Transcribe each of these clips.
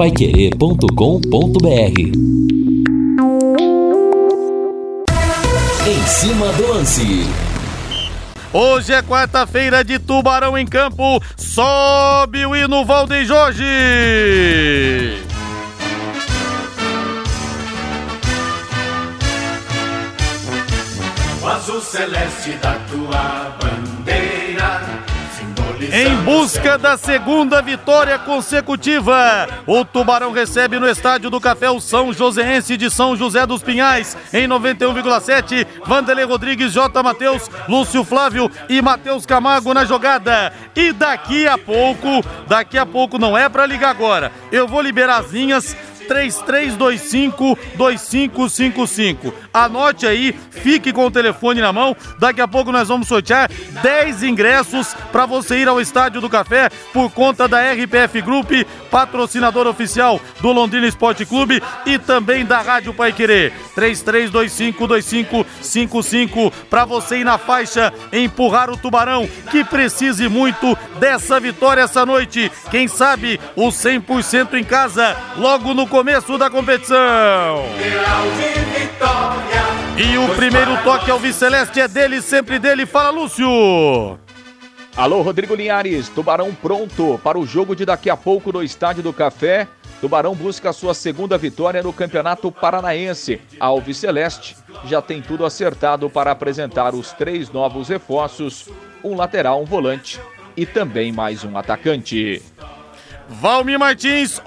paiquerê.com.br Em cima do lance. Hoje é quarta-feira de Tubarão em Campo. Sobe o hino Valdeir Jorge. O azul celeste da tua bandeira. Em busca da segunda vitória consecutiva, o Tubarão recebe no estádio do Café o São Joséense de São José dos Pinhais em 91,7. Vanderlei Rodrigues, J. Matheus, Lúcio Flávio e Matheus Camargo na jogada. E daqui a pouco, daqui a pouco não é para ligar agora. Eu vou liberar as linhas 3325-2555. Anote aí, fique com o telefone na mão. Daqui a pouco nós vamos sortear 10 ingressos para você ir ao Estádio do Café por conta da RPF Group, patrocinador oficial do Londrina Esporte Clube e também da Rádio Pai Querer. 3325-2555 para você ir na faixa empurrar o Tubarão que precise muito dessa vitória essa noite. Quem sabe o 100% em casa logo no começo da competição. E o primeiro toque ao Viceleste é dele, sempre dele. Fala, Lúcio. Alô, Rodrigo Linhares. Tubarão pronto para o jogo de daqui a pouco no Estádio do Café. Tubarão busca a sua segunda vitória no Campeonato Paranaense. A Alviceleste já tem tudo acertado para apresentar os três novos reforços: um lateral, um volante e também mais um atacante. Valmir Martins,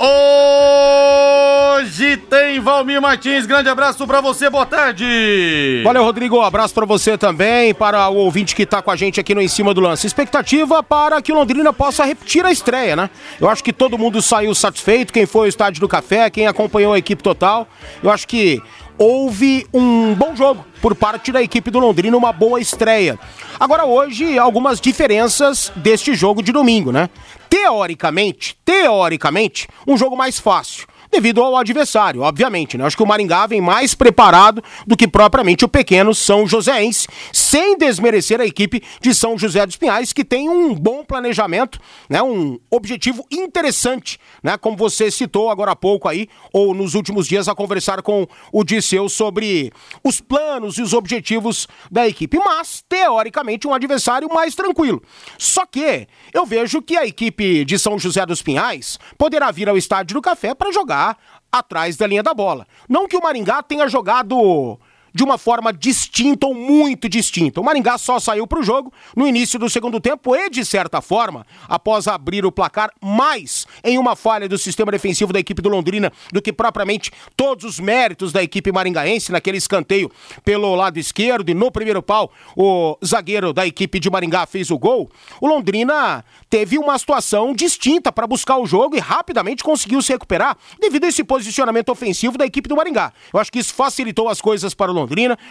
hoje tem Valmir Martins. Grande abraço para você, boa tarde. Valeu, Rodrigo. Um abraço para você também, para o ouvinte que tá com a gente aqui no Em Cima do Lance. Expectativa para que o Londrina possa repetir a estreia, né? Eu acho que todo mundo saiu satisfeito, quem foi ao Estádio do Café, quem acompanhou a equipe total. Eu acho que houve um bom jogo por parte da equipe do Londrina, uma boa estreia. Agora, hoje, algumas diferenças deste jogo de domingo, né? Teoricamente, teoricamente, um jogo mais fácil devido ao adversário, obviamente. Né? Acho que o Maringá vem mais preparado do que propriamente o pequeno São Joséense, sem desmerecer a equipe de São José dos Pinhais, que tem um bom planejamento, né? um objetivo interessante, né? como você citou agora há pouco aí, ou nos últimos dias a conversar com o Disseu sobre os planos e os objetivos da equipe. Mas, teoricamente, um adversário mais tranquilo. Só que eu vejo que a equipe de São José dos Pinhais poderá vir ao Estádio do Café para jogar atrás da linha da bola. Não que o Maringá tenha jogado de uma forma distinta ou muito distinta. O Maringá só saiu para o jogo no início do segundo tempo e, de certa forma, após abrir o placar mais em uma falha do sistema defensivo da equipe do Londrina do que propriamente todos os méritos da equipe maringaense naquele escanteio pelo lado esquerdo e no primeiro pau o zagueiro da equipe de Maringá fez o gol. O Londrina teve uma situação distinta para buscar o jogo e rapidamente conseguiu se recuperar devido a esse posicionamento ofensivo da equipe do Maringá. Eu acho que isso facilitou as coisas para o Londrina,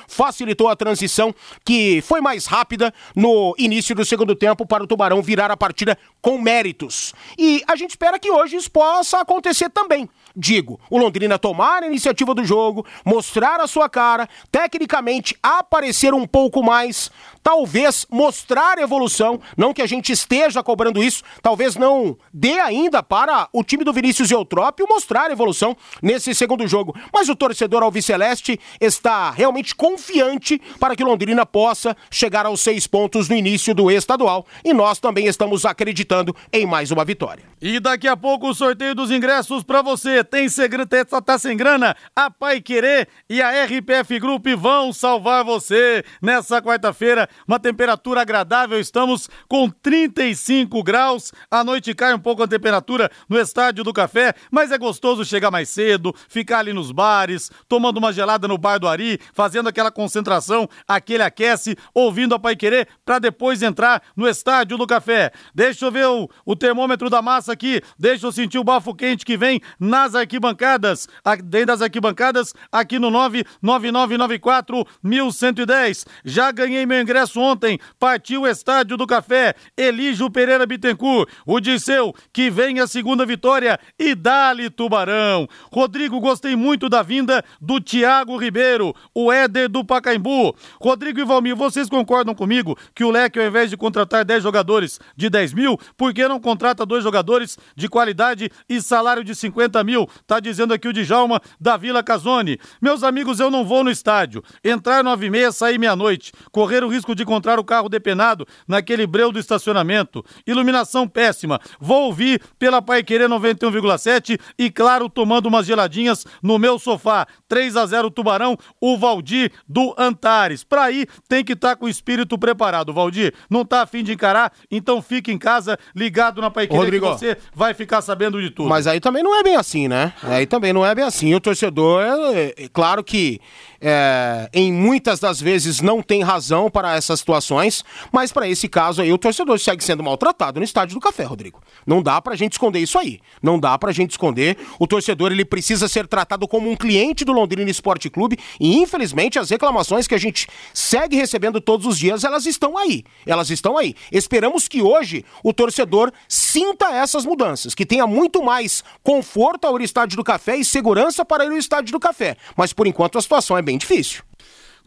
facilitou a transição que foi mais rápida no início do segundo tempo para o Tubarão virar a partida com méritos. E a gente espera que hoje isso possa acontecer também. Digo, o Londrina tomar a iniciativa do jogo, mostrar a sua cara, tecnicamente aparecer um pouco mais, talvez mostrar evolução, não que a gente esteja cobrando isso, talvez não dê ainda para o time do Vinícius Eutrópio mostrar evolução nesse segundo jogo, mas o torcedor alviceleste está realmente confiante para que Londrina possa chegar aos seis pontos no início do estadual e nós também estamos acreditando em mais uma vitória. E daqui a pouco o sorteio dos ingressos para você. Tem segredo, tá, sem grana? A Pai Querer e a RPF Group vão salvar você nessa quarta-feira. Uma temperatura agradável, estamos com 35 graus. À noite cai um pouco a temperatura no estádio do café, mas é gostoso chegar mais cedo, ficar ali nos bares, tomando uma gelada no bar do Ari, fazendo aquela concentração, aquele aquece, ouvindo a Pai Querer para depois entrar no estádio do café. Deixa eu ver o, o termômetro da massa aqui, deixa eu sentir o bafo quente que vem nas arquibancadas, dentro das arquibancadas, aqui no 99994 1110. Já ganhei meu ingresso ontem, partiu o Estádio do Café, Elígio Pereira Bittencourt, o Disseu, que vem a segunda vitória e dali Tubarão. Rodrigo, gostei muito da vinda do Thiago Ribeiro, o o Éder do Pacaembu. Rodrigo e Valmir, vocês concordam comigo que o Leque, ao invés de contratar 10 jogadores de 10 mil, por que não contrata dois jogadores de qualidade e salário de 50 mil? Tá dizendo aqui o Djalma da Vila Casone. Meus amigos, eu não vou no estádio. Entrar nove e meia, sair meia-noite. Correr o risco de encontrar o carro depenado naquele breu do estacionamento. Iluminação péssima. Vou ouvir pela Pai Querer 91,7 e, claro, tomando umas geladinhas no meu sofá. 3 a 0 Tubarão, o Valdir do Antares. Pra ir, tem que estar tá com o espírito preparado, Valdir. Não tá afim de encarar? Então fique em casa, ligado na Pai Querer, Rodrigo. que você vai ficar sabendo de tudo. Mas aí também não é bem assim, né? Aí também não é bem assim. O torcedor, é, é claro que é, em muitas das vezes não tem razão para essas situações, mas para esse caso aí o torcedor segue sendo maltratado no estádio do Café, Rodrigo. Não dá pra gente esconder isso aí. Não dá pra gente esconder. O torcedor ele precisa ser tratado como um cliente do Londrina Esporte Clube e infelizmente as reclamações que a gente segue recebendo todos os dias, elas estão aí. Elas estão aí. Esperamos que hoje o torcedor sinta essas mudanças, que tenha muito mais conforto ao estádio do Café e segurança para ir ao estádio do Café. Mas por enquanto a situação é bem difícil.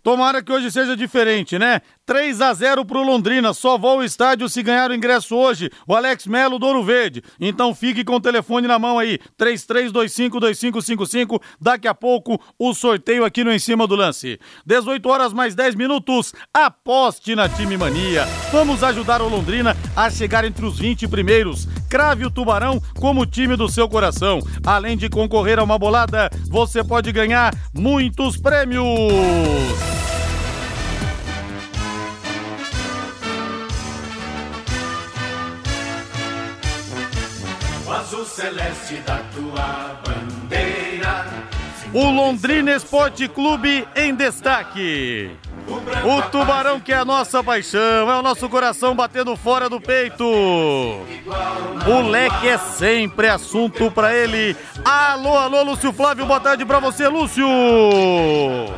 Tomara que hoje seja diferente, né? 3 a 0 pro Londrina, só vou ao estádio se ganhar o ingresso hoje. O Alex Melo do Ouro Verde. Então fique com o telefone na mão aí, 33252555. Daqui a pouco o sorteio aqui no Em Cima do Lance. 18 horas mais 10 minutos. Aposte na Time Mania. Vamos ajudar o Londrina a chegar entre os 20 primeiros. Crave o Tubarão como time do seu coração. Além de concorrer a uma bolada, você pode ganhar muitos prêmios. Da tua bandeira. O Londrina Esporte Clube em destaque. O tubarão que é a nossa paixão, é o nosso coração batendo fora do peito. O leque é sempre assunto para ele. Alô, alô, Lúcio Flávio, boa tarde para você, Lúcio.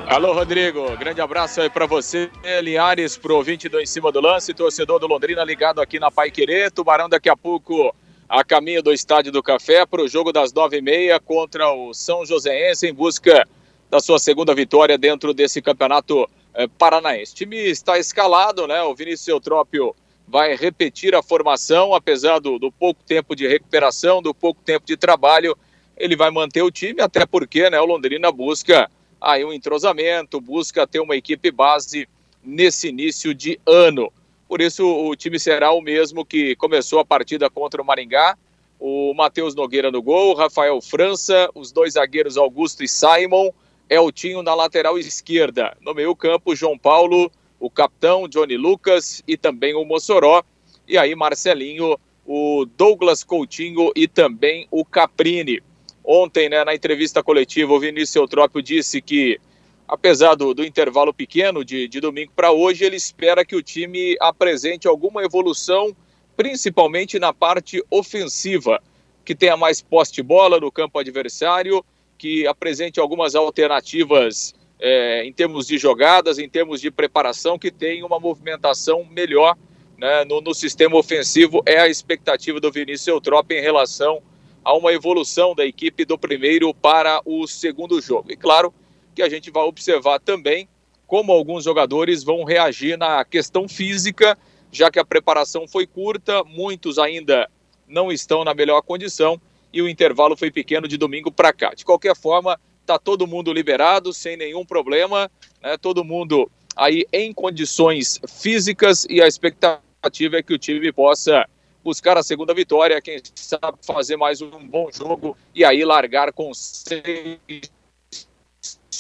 Alô, Rodrigo, grande abraço aí para você, Linhares, pro ouvinte do Em Cima do Lance, torcedor do Londrina ligado aqui na Pai Querer. Tubarão daqui a pouco a caminho do Estádio do Café para o jogo das nove e meia contra o São Joséense em busca da sua segunda vitória dentro desse campeonato eh, paranaense. O time está escalado, né? O Vinícius Eutrópio vai repetir a formação, apesar do, do, pouco tempo de recuperação, do pouco tempo de trabalho, ele vai manter o time, até porque né, o Londrina busca aí um entrosamento, busca ter uma equipe base nesse início de ano. Por isso, o time será o mesmo que começou a partida contra o Maringá. O Matheus Nogueira no gol, Rafael França, os dois zagueiros Augusto e Simon, Eltinho na lateral esquerda. No meio-campo, João Paulo, o capitão Johnny Lucas e também o Mossoró. E aí, Marcelinho, o Douglas Coutinho e também o Caprini. Ontem, né, na entrevista coletiva, o Vinícius Eutrópio disse que apesar do, do intervalo pequeno de, de domingo para hoje, ele espera que o time apresente alguma evolução, principalmente na parte ofensiva, que tenha mais poste de bola no campo adversário, que apresente algumas alternativas é, em termos de jogadas, em termos de preparação, que tenha uma movimentação melhor né, no, no, sistema ofensivo. É a expectativa do Vinícius Eutrop em relação a uma evolução da equipe do primeiro para o segundo jogo. E claro, que a gente vai observar também como alguns jogadores vão reagir na questão física, já que a preparação foi curta, muitos ainda não estão na melhor condição e o intervalo foi pequeno de domingo para cá. De qualquer forma, está todo mundo liberado, sem nenhum problema, né? todo mundo aí em condições físicas e a expectativa é que o time possa buscar a segunda vitória, quem sabe fazer mais um bom jogo e aí largar com seis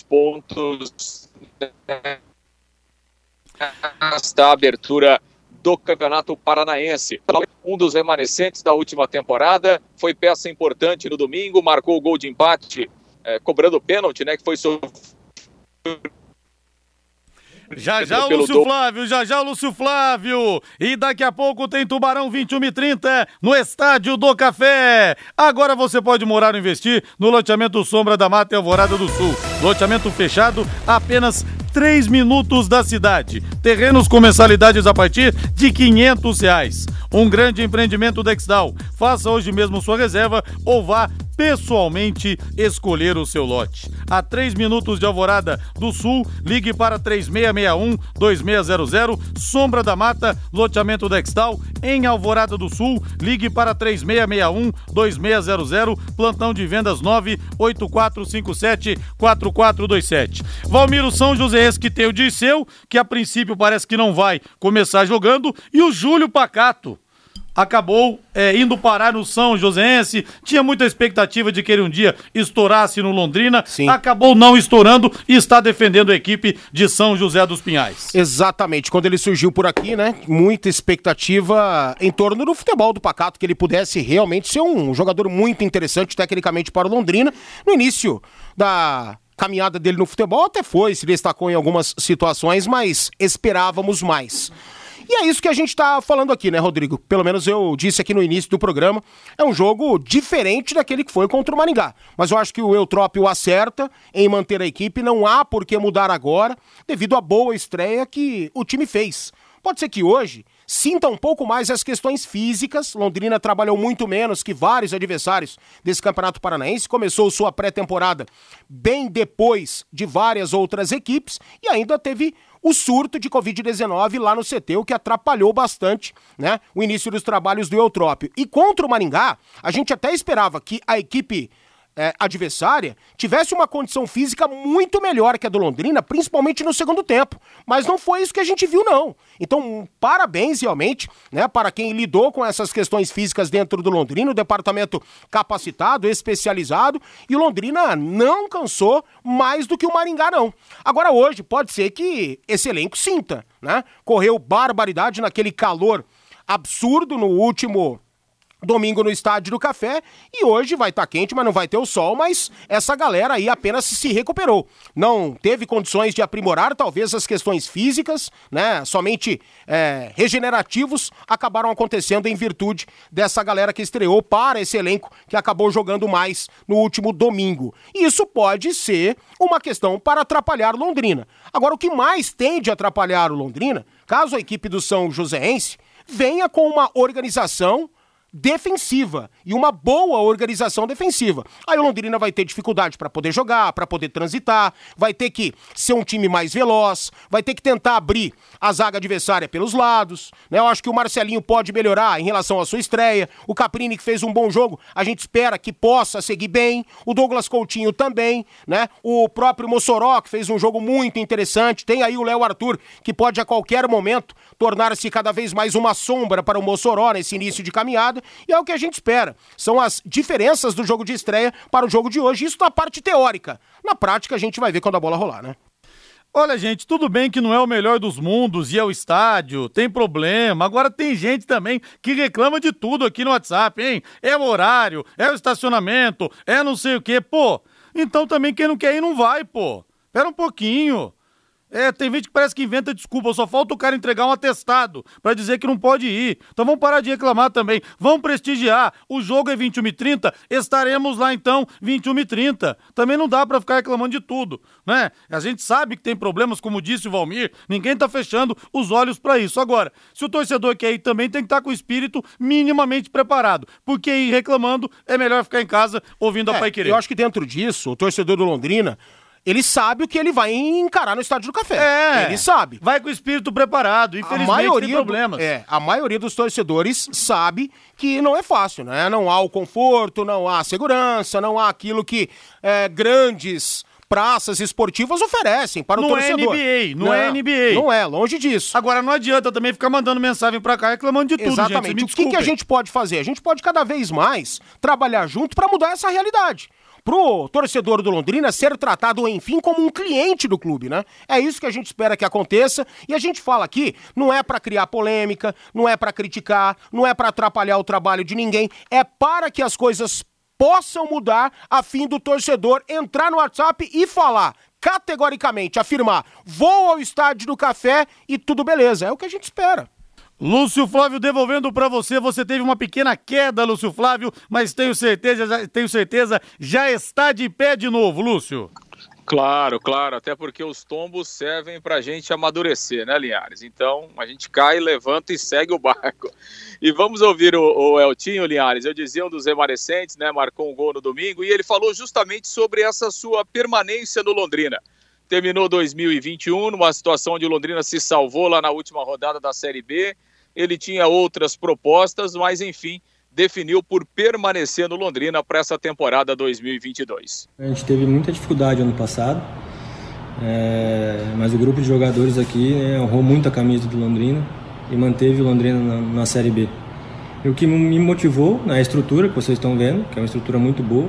pontos nesta abertura do Campeonato Paranaense. Um dos remanescentes da última temporada, foi peça importante no domingo, marcou o gol de empate, é, cobrando pênalti, né, que foi já já o Lúcio Flávio, já já o Lúcio Flávio. E daqui a pouco tem Tubarão 21 e 30 no Estádio do Café. Agora você pode morar ou investir no loteamento Sombra da Mata e Alvorada do Sul. Loteamento fechado, apenas 3 minutos da cidade. Terrenos com mensalidades a partir de 500 reais. Um grande empreendimento da Exdal. Faça hoje mesmo sua reserva ou vá pessoalmente escolher o seu lote. A 3 minutos de Alvorada do Sul, ligue para 3661-2600, Sombra da Mata, loteamento Dextal, em Alvorada do Sul, ligue para 3661-2600, plantão de vendas 98457-4427. Valmiro São Joséense que tem o Disseu, que a princípio parece que não vai começar jogando, e o Júlio Pacato acabou é, indo parar no São Joséense. Tinha muita expectativa de que ele um dia estourasse no Londrina. Sim. Acabou não estourando e está defendendo a equipe de São José dos Pinhais. Exatamente. Quando ele surgiu por aqui, né? Muita expectativa em torno do futebol do Pacato, que ele pudesse realmente ser um jogador muito interessante tecnicamente para o Londrina. No início da caminhada dele no futebol até foi, se destacou em algumas situações, mas esperávamos mais. E é isso que a gente tá falando aqui, né, Rodrigo? Pelo menos eu disse aqui no início do programa. É um jogo diferente daquele que foi contra o Maringá. Mas eu acho que o Eutrópio acerta em manter a equipe. Não há por que mudar agora, devido à boa estreia que o time fez. Pode ser que hoje sinta um pouco mais as questões físicas. Londrina trabalhou muito menos que vários adversários desse Campeonato Paranaense. Começou sua pré-temporada bem depois de várias outras equipes e ainda teve o surto de Covid-19 lá no CT, o que atrapalhou bastante né, o início dos trabalhos do Eutrópio. E contra o Maringá, a gente até esperava que a equipe é, adversária tivesse uma condição física muito melhor que a do Londrina, principalmente no segundo tempo. Mas não foi isso que a gente viu, não. Então, parabéns realmente, né, para quem lidou com essas questões físicas dentro do Londrina, o departamento capacitado, especializado, e o Londrina não cansou mais do que o Maringá, não. Agora, hoje, pode ser que esse elenco sinta, né? Correu barbaridade naquele calor absurdo no último domingo no Estádio do Café e hoje vai estar tá quente, mas não vai ter o sol, mas essa galera aí apenas se recuperou. Não teve condições de aprimorar talvez as questões físicas, né? Somente é, regenerativos acabaram acontecendo em virtude dessa galera que estreou para esse elenco que acabou jogando mais no último domingo. E isso pode ser uma questão para atrapalhar Londrina. Agora, o que mais tende a atrapalhar o Londrina, caso a equipe do São Joséense venha com uma organização defensiva e uma boa organização defensiva. Aí o Londrina vai ter dificuldade para poder jogar, para poder transitar, vai ter que ser um time mais veloz, vai ter que tentar abrir a zaga adversária pelos lados. Né? Eu acho que o Marcelinho pode melhorar em relação à sua estreia. O Caprini que fez um bom jogo, a gente espera que possa seguir bem. O Douglas Coutinho também, né? O próprio Mossoró que fez um jogo muito interessante. Tem aí o Léo Arthur que pode a qualquer momento tornar-se cada vez mais uma sombra para o Mossoró nesse início de caminhada e é o que a gente espera. São as diferenças do jogo de estreia para o jogo de hoje, isso na parte teórica. Na prática, a gente vai ver quando a bola rolar, né? Olha, gente, tudo bem que não é o melhor dos mundos e é o estádio, tem problema. Agora tem gente também que reclama de tudo aqui no WhatsApp, hein? É o horário, é o estacionamento, é não sei o quê. Pô, então também quem não quer ir não vai, pô. Espera um pouquinho. É, tem gente que parece que inventa desculpa, só falta o cara entregar um atestado para dizer que não pode ir. Então vamos parar de reclamar também. Vamos prestigiar. O jogo é 21 h 30, estaremos lá então 21 h 30. Também não dá para ficar reclamando de tudo, né? A gente sabe que tem problemas, como disse o Valmir, ninguém tá fechando os olhos para isso. Agora, se o torcedor quer ir também, tem que estar tá com o espírito minimamente preparado, porque ir reclamando é melhor ficar em casa ouvindo é, a Pai Querer. Eu acho que dentro disso, o torcedor do Londrina ele sabe o que ele vai encarar no estádio do café. É. Ele sabe. Vai com o espírito preparado. Infelizmente, a maioria tem problemas. Do, é, a maioria dos torcedores sabe que não é fácil, né? Não há o conforto, não há segurança, não há aquilo que é, grandes praças esportivas oferecem para não o torcedor. Não é NBA, não, não, é NBA. Não é, longe disso. Agora não adianta também ficar mandando mensagem para cá reclamando de tudo, Exatamente. gente. O que, que a gente pode fazer? A gente pode cada vez mais trabalhar junto para mudar essa realidade pro torcedor do Londrina ser tratado, enfim, como um cliente do clube, né? É isso que a gente espera que aconteça e a gente fala aqui, não é para criar polêmica, não é para criticar, não é para atrapalhar o trabalho de ninguém, é para que as coisas possam mudar a fim do torcedor entrar no WhatsApp e falar categoricamente, afirmar, vou ao estádio do café e tudo beleza. É o que a gente espera. Lúcio Flávio devolvendo para você, você teve uma pequena queda, Lúcio Flávio, mas tenho certeza, já, tenho certeza, já está de pé de novo, Lúcio. Claro, claro, até porque os tombos servem para a gente amadurecer, né, Linhares? Então a gente cai, levanta e segue o barco. E vamos ouvir o, o Eltinho, Linhares. Eu dizia um dos remanescentes, né? Marcou um gol no domingo e ele falou justamente sobre essa sua permanência no Londrina. Terminou 2021 numa situação onde o Londrina se salvou lá na última rodada da Série B. Ele tinha outras propostas, mas enfim, definiu por permanecer no Londrina para essa temporada 2022. A gente teve muita dificuldade ano passado, é, mas o grupo de jogadores aqui né, honrou muito a camisa do Londrina e manteve o Londrina na, na Série B. E o que me motivou na estrutura que vocês estão vendo, que é uma estrutura muito boa,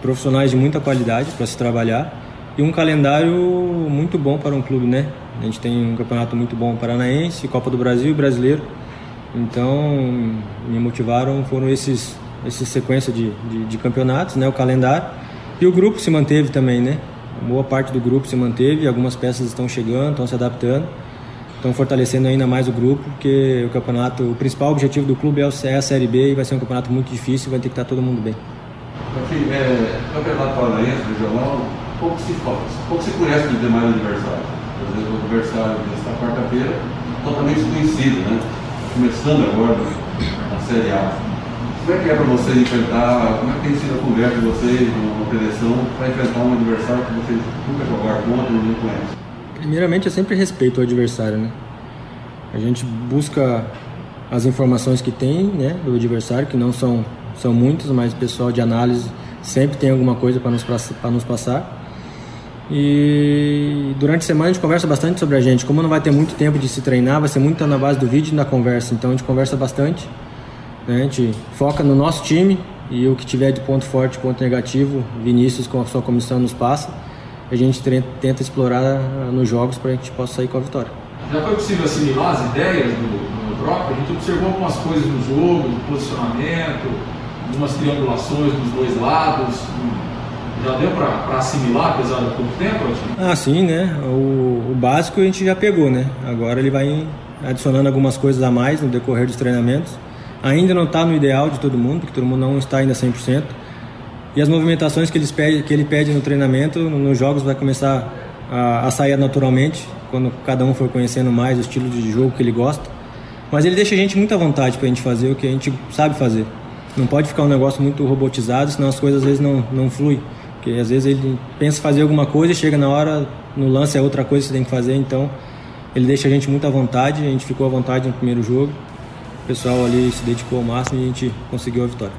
profissionais de muita qualidade para se trabalhar e um calendário muito bom para um clube, né? A gente tem um campeonato muito bom paranaense, Copa do Brasil e brasileiro. Então, me motivaram foram esses, esses sequência de, de, de, campeonatos, né, o calendário. E o grupo se manteve também, né? Boa parte do grupo se manteve, algumas peças estão chegando, estão se adaptando, estão fortalecendo ainda mais o grupo, porque o campeonato, o principal objetivo do clube é, é a Série B e vai ser um campeonato muito difícil, vai ter que estar todo mundo bem. Aqui, é, campeonato paranaense, regional, pouco se, pouco se conhece dos demais adversários. Por exemplo, o adversário desta quarta-feira, totalmente desconhecido, né? começando agora na Série A. Como é que é para vocês enfrentar, como é que tem sido a conversa de vocês na preleção para enfrentar um adversário que vocês nunca jogaram contra, não conhecem? Primeiramente, eu sempre respeito o adversário, né? A gente busca as informações que tem, né, do adversário, que não são, são muitas, mas o pessoal de análise sempre tem alguma coisa para nos, nos passar. E durante a semana a gente conversa bastante sobre a gente. Como não vai ter muito tempo de se treinar, vai ser muito na base do vídeo e na conversa. Então a gente conversa bastante. Né? A gente foca no nosso time e o que tiver de ponto forte, ponto negativo, Vinícius com a sua comissão nos passa. A gente tenta explorar nos jogos para que a gente possa sair com a vitória. Já foi possível assimilar as ideias do, do? A gente observou algumas coisas no jogo, no posicionamento, algumas triangulações dos dois lados. Já deu para assimilar, apesar do pouco tempo? Ah, sim, né? O, o, básico a gente já pegou, né? Agora ele vai adicionando algumas coisas a mais no decorrer dos treinamentos. Ainda não está no ideal de todo mundo, porque todo mundo não está ainda 100%. E as movimentações que, eles pede, que ele pede no treinamento, nos jogos vai começar a, a sair naturalmente, quando cada um for conhecendo mais o estilo de jogo que ele gosta. Mas ele deixa a gente muito à vontade para a gente fazer o que a gente sabe fazer. Não pode ficar um negócio muito robotizado, senão as coisas às vezes não, não fluem. Porque às vezes ele pensa fazer alguma coisa e chega na hora, no lance é outra coisa que você tem que fazer, então ele deixa a gente muito à vontade, a gente ficou à vontade no primeiro jogo. O pessoal ali se dedicou ao máximo e a gente conseguiu a vitória.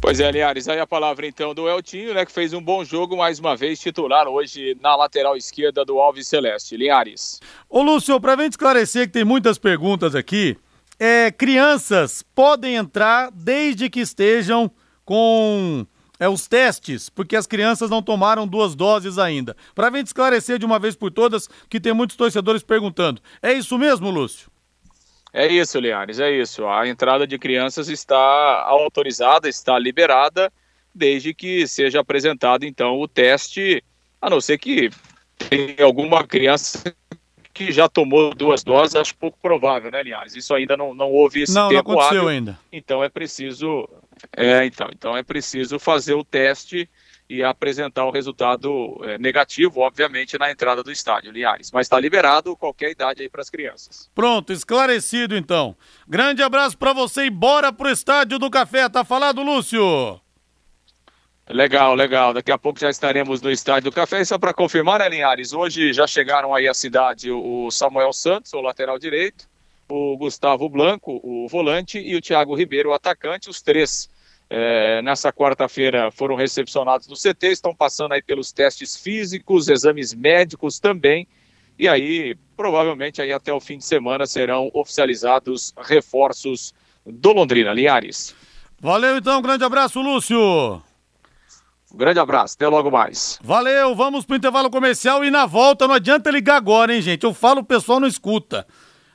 Pois é, Linhares, aí a palavra então do Eltinho, né, que fez um bom jogo, mais uma vez titular hoje na lateral esquerda do Alves Celeste. Linhares. Ô Lúcio, para gente esclarecer que tem muitas perguntas aqui, é, crianças podem entrar desde que estejam com é, os testes, porque as crianças não tomaram duas doses ainda. Para a gente esclarecer de uma vez por todas, que tem muitos torcedores perguntando. É isso mesmo, Lúcio? É isso, Liares, é isso. A entrada de crianças está autorizada, está liberada, desde que seja apresentado, então, o teste, a não ser que tenha alguma criança que já tomou duas doses, acho pouco provável, né, Linhares? Isso ainda não, não houve esse não, tempo não aconteceu ainda. Então é preciso, é, então, então é preciso fazer o teste e apresentar o resultado é, negativo, obviamente, na entrada do estádio, Linhares. Mas está liberado qualquer idade aí para as crianças. Pronto, esclarecido então. Grande abraço para você e bora pro estádio do Café. Tá falado, Lúcio? Legal, legal. Daqui a pouco já estaremos no Estádio do Café. E só para confirmar, né, Linhares? Hoje já chegaram aí à cidade o Samuel Santos, o lateral direito, o Gustavo Blanco, o volante, e o Thiago Ribeiro, o atacante. Os três é, nessa quarta-feira foram recepcionados no CT, estão passando aí pelos testes físicos, exames médicos também. E aí, provavelmente, aí até o fim de semana serão oficializados reforços do Londrina. Linhares. Valeu então, um grande abraço, Lúcio. Um grande abraço, até logo mais. Valeu, vamos pro intervalo comercial e na volta não adianta ligar agora, hein, gente? Eu falo, o pessoal não escuta.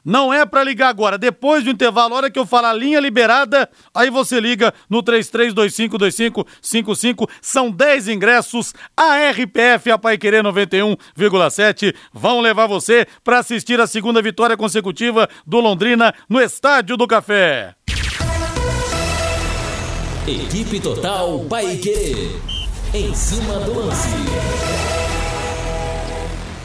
Não é para ligar agora. Depois do intervalo, a hora que eu falar linha liberada, aí você liga no 33252555. São 10 ingressos. A RPF a Paiquerê 91,7 vão levar você para assistir a segunda vitória consecutiva do Londrina no Estádio do Café. Equipe Total Paiquerê. Em cima do lance.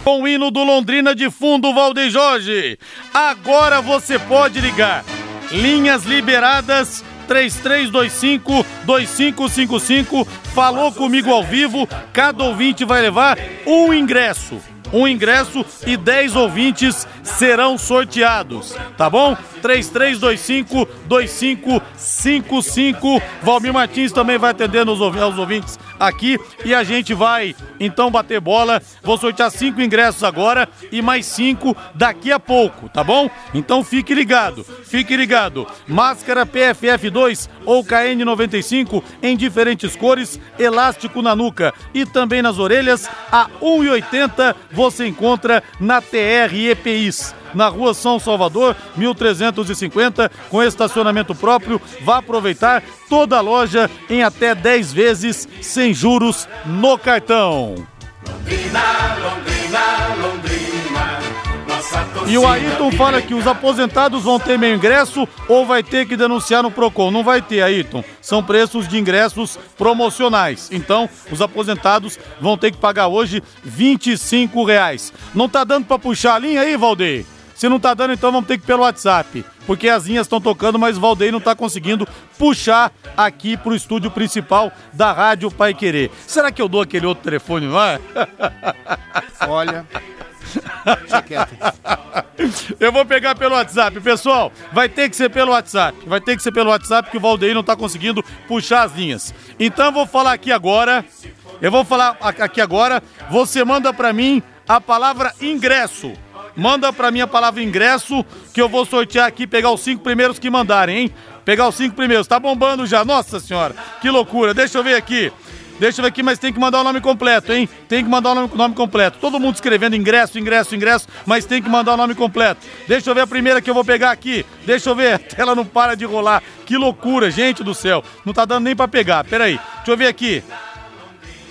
Com o hino do Londrina de fundo, Valdeir Jorge. Agora você pode ligar. Linhas liberadas 3325-2555. Falou comigo ao vivo. Cada ouvinte vai levar um ingresso um ingresso e 10 ouvintes serão sorteados, tá bom? 3325 2555. Valmir Martins também vai atender aos ouvintes aqui e a gente vai então bater bola. Vou sortear cinco ingressos agora e mais cinco daqui a pouco, tá bom? Então fique ligado, fique ligado. Máscara PFF2 ou KN95 em diferentes cores, elástico na nuca e também nas orelhas a 1,80 você encontra na TR EPIs na rua São Salvador, 1350, com estacionamento próprio. Vá aproveitar toda a loja em até 10 vezes sem juros no cartão. Londrina, Londrina, Londrina. E o Ayrton fala que os aposentados vão ter meio ingresso ou vai ter que denunciar no PROCON. Não vai ter, Ayrton. São preços de ingressos promocionais. Então, os aposentados vão ter que pagar hoje 25 reais. Não tá dando para puxar a linha aí, Valdeir? Se não tá dando, então vamos ter que ir pelo WhatsApp. Porque as linhas estão tocando, mas o Valdeir não tá conseguindo puxar aqui pro estúdio principal da Rádio Pai Querer. Será que eu dou aquele outro telefone, não é? Olha. Eu vou pegar pelo WhatsApp, pessoal. Vai ter que ser pelo WhatsApp. Vai ter que ser pelo WhatsApp que o Valdeir não tá conseguindo puxar as linhas. Então eu vou falar aqui agora. Eu vou falar aqui agora. Você manda para mim a palavra ingresso manda pra mim a palavra ingresso, que eu vou sortear aqui, pegar os cinco primeiros que mandarem, hein? Pegar os cinco primeiros. Tá bombando já, nossa senhora, que loucura. Deixa eu ver aqui. Deixa eu ver aqui, mas tem que mandar o nome completo, hein? Tem que mandar o nome, nome, completo. Todo mundo escrevendo ingresso, ingresso, ingresso, mas tem que mandar o nome completo. Deixa eu ver a primeira que eu vou pegar aqui. Deixa eu ver, a tela não para de rolar. Que loucura, gente do céu. Não tá dando nem para pegar. Pera aí, deixa eu ver aqui.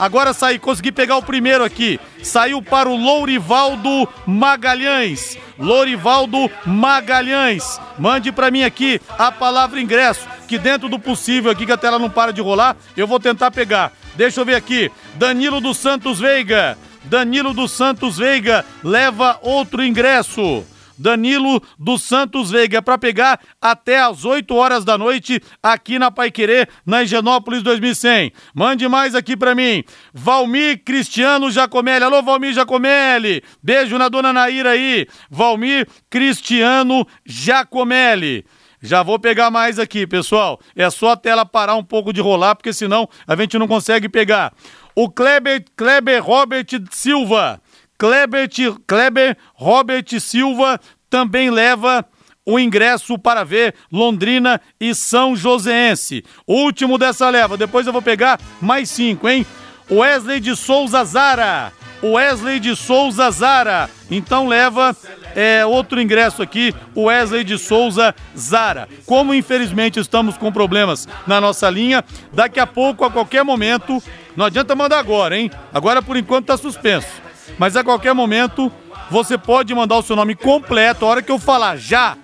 Agora saí, consegui pegar o primeiro aqui. Saiu para o Lourivaldo Magalhães. Lourivaldo Magalhães. Mande para mim aqui a palavra ingresso, que dentro do possível aqui, que a tela não para de rolar, eu vou tentar pegar. Deixa eu ver aqui. Danilo dos Santos Veiga. Danilo dos Santos Veiga leva outro ingresso. Danilo dos Santos Veiga, para pegar até às 8 horas da noite aqui na Paiquerê, na Higienópolis 2100. Mande mais aqui para mim. Valmir Cristiano Jacomelli. Alô, Valmir Jacomelli. Beijo na dona Naira aí. Valmir Cristiano Jacomelli. Já vou pegar mais aqui, pessoal. É só a tela parar um pouco de rolar, porque senão a gente não consegue pegar. O Kleber, Kleber Robert Silva. Kleber, Kleber Robert Silva também leva o ingresso para ver Londrina e São Joséense. Último dessa leva, depois eu vou pegar mais cinco, hein? Wesley de Souza Zara. Wesley de Souza Zara. Então leva é, outro ingresso aqui, Wesley de Souza Zara. Como infelizmente estamos com problemas na nossa linha, daqui a pouco, a qualquer momento, não adianta mandar agora, hein? Agora por enquanto está suspenso mas a qualquer momento você pode mandar o seu nome completo. A hora que eu falar já,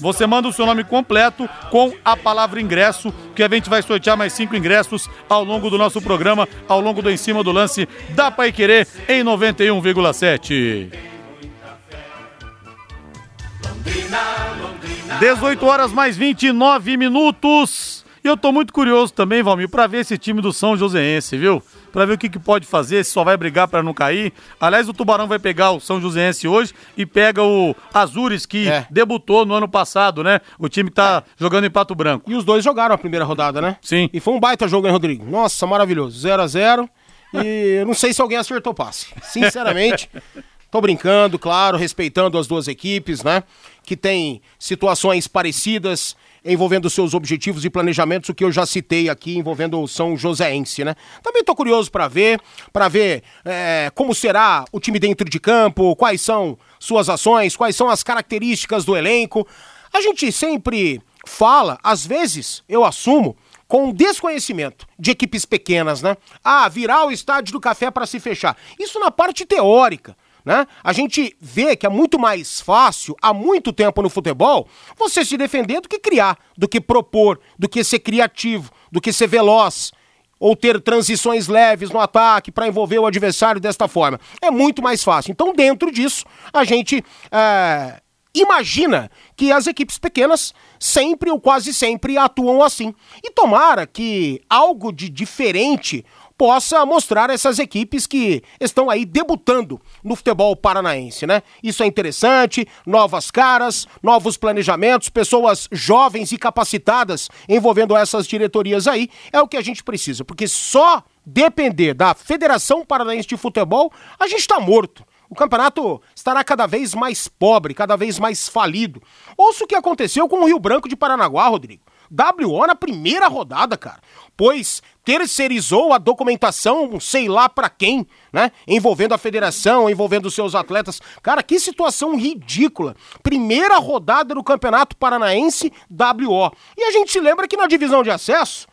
você manda o seu nome completo com a palavra ingresso, que a gente vai sortear mais cinco ingressos ao longo do nosso programa, ao longo do Em Cima do Lance da Pai Querer em 91,7. 18 horas mais 29 minutos. E eu tô muito curioso também, Valmir, para ver esse time do São Joséense, viu? Para ver o que, que pode fazer, se só vai brigar para não cair. Aliás, o Tubarão vai pegar o São Joséense hoje e pega o Azures, que é. debutou no ano passado, né? O time que tá é. jogando em Pato Branco. E os dois jogaram a primeira rodada, né? Sim. E foi um baita jogo, hein, Rodrigo? Nossa, maravilhoso. 0 a 0 E eu não sei se alguém acertou o passe. Sinceramente. Tô brincando, claro, respeitando as duas equipes, né? Que tem situações parecidas envolvendo seus objetivos e planejamentos, o que eu já citei aqui envolvendo o São Joséense, né? Também estou curioso para ver, para ver é, como será o time dentro de campo, quais são suas ações, quais são as características do elenco. A gente sempre fala, às vezes eu assumo, com desconhecimento de equipes pequenas, né? Ah, virar o estádio do café para se fechar. Isso na parte teórica. Né? A gente vê que é muito mais fácil, há muito tempo no futebol, você se defender do que criar, do que propor, do que ser criativo, do que ser veloz. ou ter transições leves no ataque para envolver o adversário desta forma. É muito mais fácil. Então, dentro disso, a gente é, imagina que as equipes pequenas sempre ou quase sempre atuam assim. E tomara que algo de diferente possa mostrar essas equipes que estão aí debutando no futebol paranaense, né? Isso é interessante, novas caras, novos planejamentos, pessoas jovens e capacitadas envolvendo essas diretorias aí, é o que a gente precisa, porque só depender da Federação Paranaense de Futebol, a gente está morto. O campeonato estará cada vez mais pobre, cada vez mais falido. Ouça o que aconteceu com o Rio Branco de Paranaguá, Rodrigo. WO na primeira rodada, cara. Pois terceirizou a documentação, sei lá para quem, né? Envolvendo a federação, envolvendo seus atletas. Cara, que situação ridícula. Primeira rodada do Campeonato Paranaense WO. E a gente se lembra que na divisão de acesso,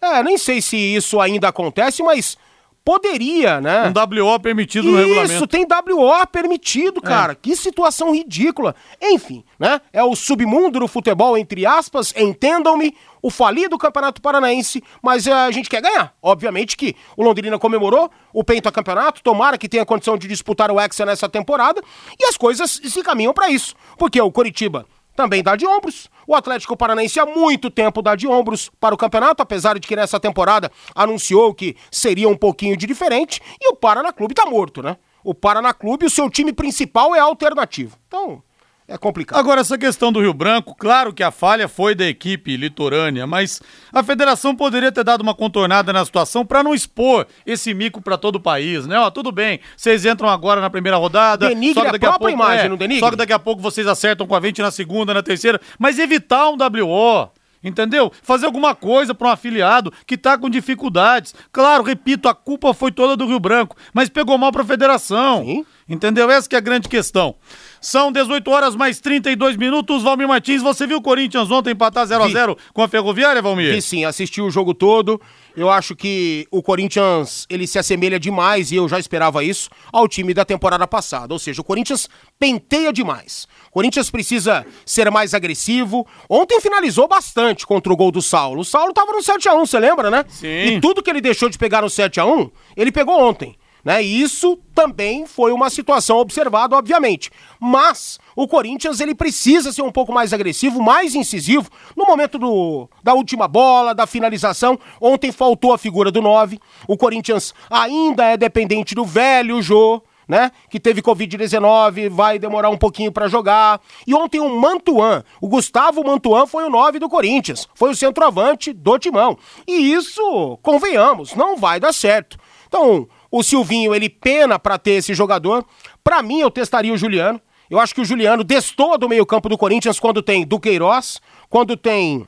é, nem sei se isso ainda acontece, mas poderia, né? Um WO permitido Isso, no regulamento. Isso, tem WO permitido, cara. É. Que situação ridícula. Enfim, né? É o submundo do futebol, entre aspas, entendam-me, o falido Campeonato Paranaense, mas eh, a gente quer ganhar. Obviamente que o Londrina comemorou o pentacampeonato, tomara que tenha condição de disputar o Hexa nessa temporada, e as coisas se caminham para isso. Porque o Coritiba também dá de ombros. O Atlético Paranaense há muito tempo dá de ombros para o campeonato, apesar de que nessa temporada anunciou que seria um pouquinho de diferente. E o Paraná Clube tá morto, né? O Paraná Clube, o seu time principal é alternativo. Então, é complicado. Agora, essa questão do Rio Branco, claro que a falha foi da equipe litorânea, mas a federação poderia ter dado uma contornada na situação para não expor esse mico para todo o país, né? Ó, tudo bem, vocês entram agora na primeira rodada. Denigre só que daqui a, a pouco, imagem, é, não denigre? Só que daqui a pouco vocês acertam com a 20 na segunda, na terceira, mas evitar um WO. Entendeu? Fazer alguma coisa para um afiliado que tá com dificuldades. Claro, repito, a culpa foi toda do Rio Branco, mas pegou mal para a federação. Sim. Entendeu? Essa que é a grande questão. São 18 horas mais 32 minutos. Valmir Martins, você viu o Corinthians ontem empatar 0 a 0 com a Ferroviária, Valmir? Vi sim, assisti o jogo todo. Eu acho que o Corinthians ele se assemelha demais, e eu já esperava isso, ao time da temporada passada. Ou seja, o Corinthians penteia demais. O Corinthians precisa ser mais agressivo. Ontem finalizou bastante contra o gol do Saulo. O Saulo tava no 7x1, você lembra, né? Sim. E tudo que ele deixou de pegar no 7x1, ele pegou ontem. Né? Isso também foi uma situação observada, obviamente. Mas o Corinthians ele precisa ser um pouco mais agressivo, mais incisivo no momento do, da última bola, da finalização. Ontem faltou a figura do 9. O Corinthians ainda é dependente do velho Jô. Né? Que teve Covid-19, vai demorar um pouquinho para jogar. E ontem o Mantuan, o Gustavo Mantuan foi o 9 do Corinthians, foi o centroavante do Timão. E isso, convenhamos, não vai dar certo. Então, o Silvinho, ele pena para ter esse jogador. Para mim, eu testaria o Juliano. Eu acho que o Juliano destoa do meio-campo do Corinthians quando tem Duqueiroz, quando tem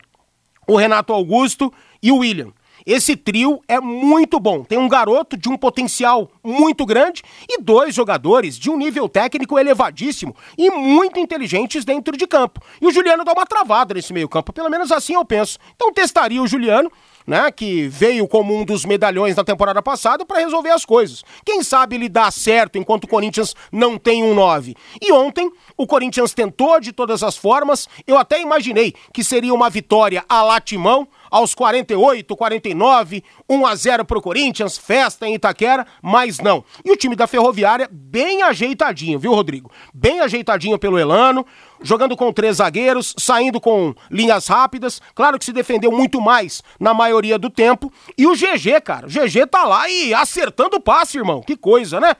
o Renato Augusto e o William. Esse trio é muito bom. Tem um garoto de um potencial muito grande e dois jogadores de um nível técnico elevadíssimo e muito inteligentes dentro de campo. E o Juliano dá uma travada nesse meio-campo, pelo menos assim eu penso. Então testaria o Juliano né, que veio como um dos medalhões da temporada passada para resolver as coisas. Quem sabe ele dá certo enquanto o Corinthians não tem um 9. E ontem o Corinthians tentou de todas as formas. Eu até imaginei que seria uma vitória a latimão aos 48, 49, 1 a 0 pro Corinthians, festa em Itaquera, mas não. E o time da Ferroviária bem ajeitadinho, viu, Rodrigo? Bem ajeitadinho pelo Elano jogando com três zagueiros, saindo com linhas rápidas. Claro que se defendeu muito mais na maioria do tempo. E o GG, cara, o GG tá lá e acertando o passe, irmão. Que coisa, né?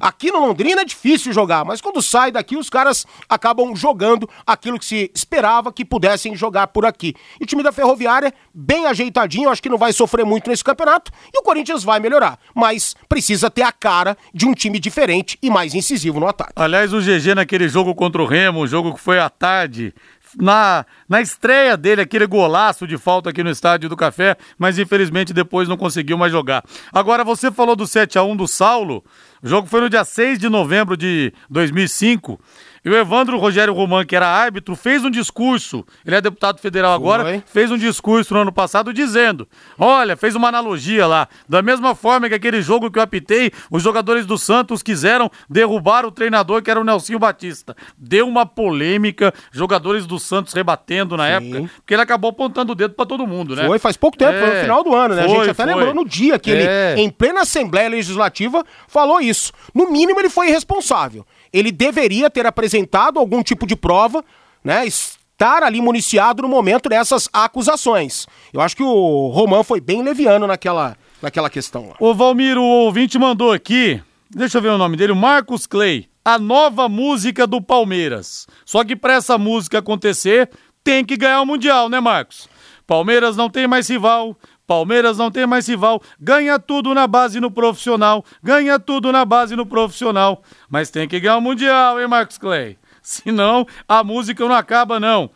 Aqui no Londrina é difícil jogar, mas quando sai daqui os caras acabam jogando aquilo que se esperava que pudessem jogar por aqui. E o time da Ferroviária, bem ajeitadinho, acho que não vai sofrer muito nesse campeonato e o Corinthians vai melhorar, mas precisa ter a cara de um time diferente e mais incisivo no ataque. Aliás, o GG naquele jogo contra o Remo, o jogo que foi à tarde, na, na estreia dele, aquele golaço de falta aqui no Estádio do Café, mas infelizmente depois não conseguiu mais jogar. Agora, você falou do 7 a 1 do Saulo. O jogo foi no dia 6 de novembro de 2005. E o Evandro Rogério Roman, que era árbitro, fez um discurso. Ele é deputado federal agora, fez um discurso no ano passado dizendo: Olha, fez uma analogia lá. Da mesma forma que aquele jogo que eu apitei, os jogadores do Santos quiseram derrubar o treinador, que era o Nelsinho Batista. Deu uma polêmica, jogadores do Santos rebatendo na Sim. época, porque ele acabou apontando o dedo pra todo mundo, né? Foi faz pouco tempo, foi no É, final do ano, né? a foi, gente até foi. lembrou no dia que É. ele, em plena Assembleia Legislativa, falou isso. No mínimo, ele foi irresponsável. Ele deveria ter apresentado algum tipo de prova, né? Estar ali municiado no momento dessas acusações. Eu acho que o Roman foi bem leviano naquela, naquela questão lá. O Valmir, o ouvinte, mandou aqui. Deixa eu ver o nome dele, o Marcos Clay. A nova música do Palmeiras. Só que pra essa música acontecer, tem que ganhar o Mundial, né, Marcos? Palmeiras não tem mais rival. Palmeiras não tem mais rival. Ganha tudo na base no profissional. Ganha tudo na base no profissional. Mas tem que ganhar o Mundial, hein, Marcos Clay? Senão, a música não acaba, não.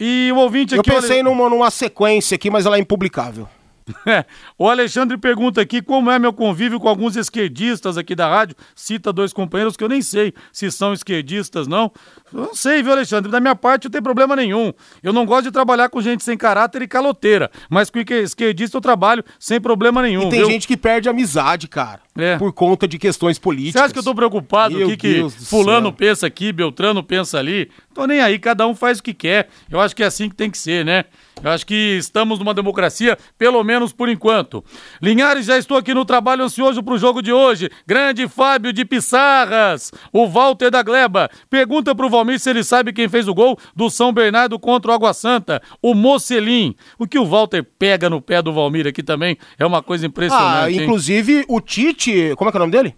E o ouvinte Eu aqui. olha- pensei numa, numa sequência aqui, mas ela é impublicável. O Alexandre pergunta aqui como é meu convívio com alguns esquerdistas aqui da rádio. Cita dois companheiros que eu nem sei se são esquerdistas, não. Eu não sei, viu, Alexandre? Da minha parte não tem problema nenhum. Eu não gosto de trabalhar com gente sem caráter e caloteira. Mas com esquerdista eu trabalho sem problema nenhum. E tem viu? gente que perde amizade, cara. É. Por conta de questões políticas. Você acha que eu tô preocupado Meu aqui que do fulano céu. pensa aqui, Beltrano pensa ali? Tô nem aí, cada um faz o que quer. Eu acho que é assim que tem que ser, né? Eu acho que estamos numa democracia, pelo menos por enquanto. Linhares, já estou aqui no trabalho ansioso pro jogo de hoje. Grande Fábio de Pissarras, o Walter da Gleba. Pergunta pro Valmir se ele sabe quem fez o gol do São Bernardo contra o Água Santa, o Mocelim. O que o Walter pega no pé do Valmir aqui também é uma coisa impressionante. Ah, hein? inclusive o Tite. Como é que é o nome dele?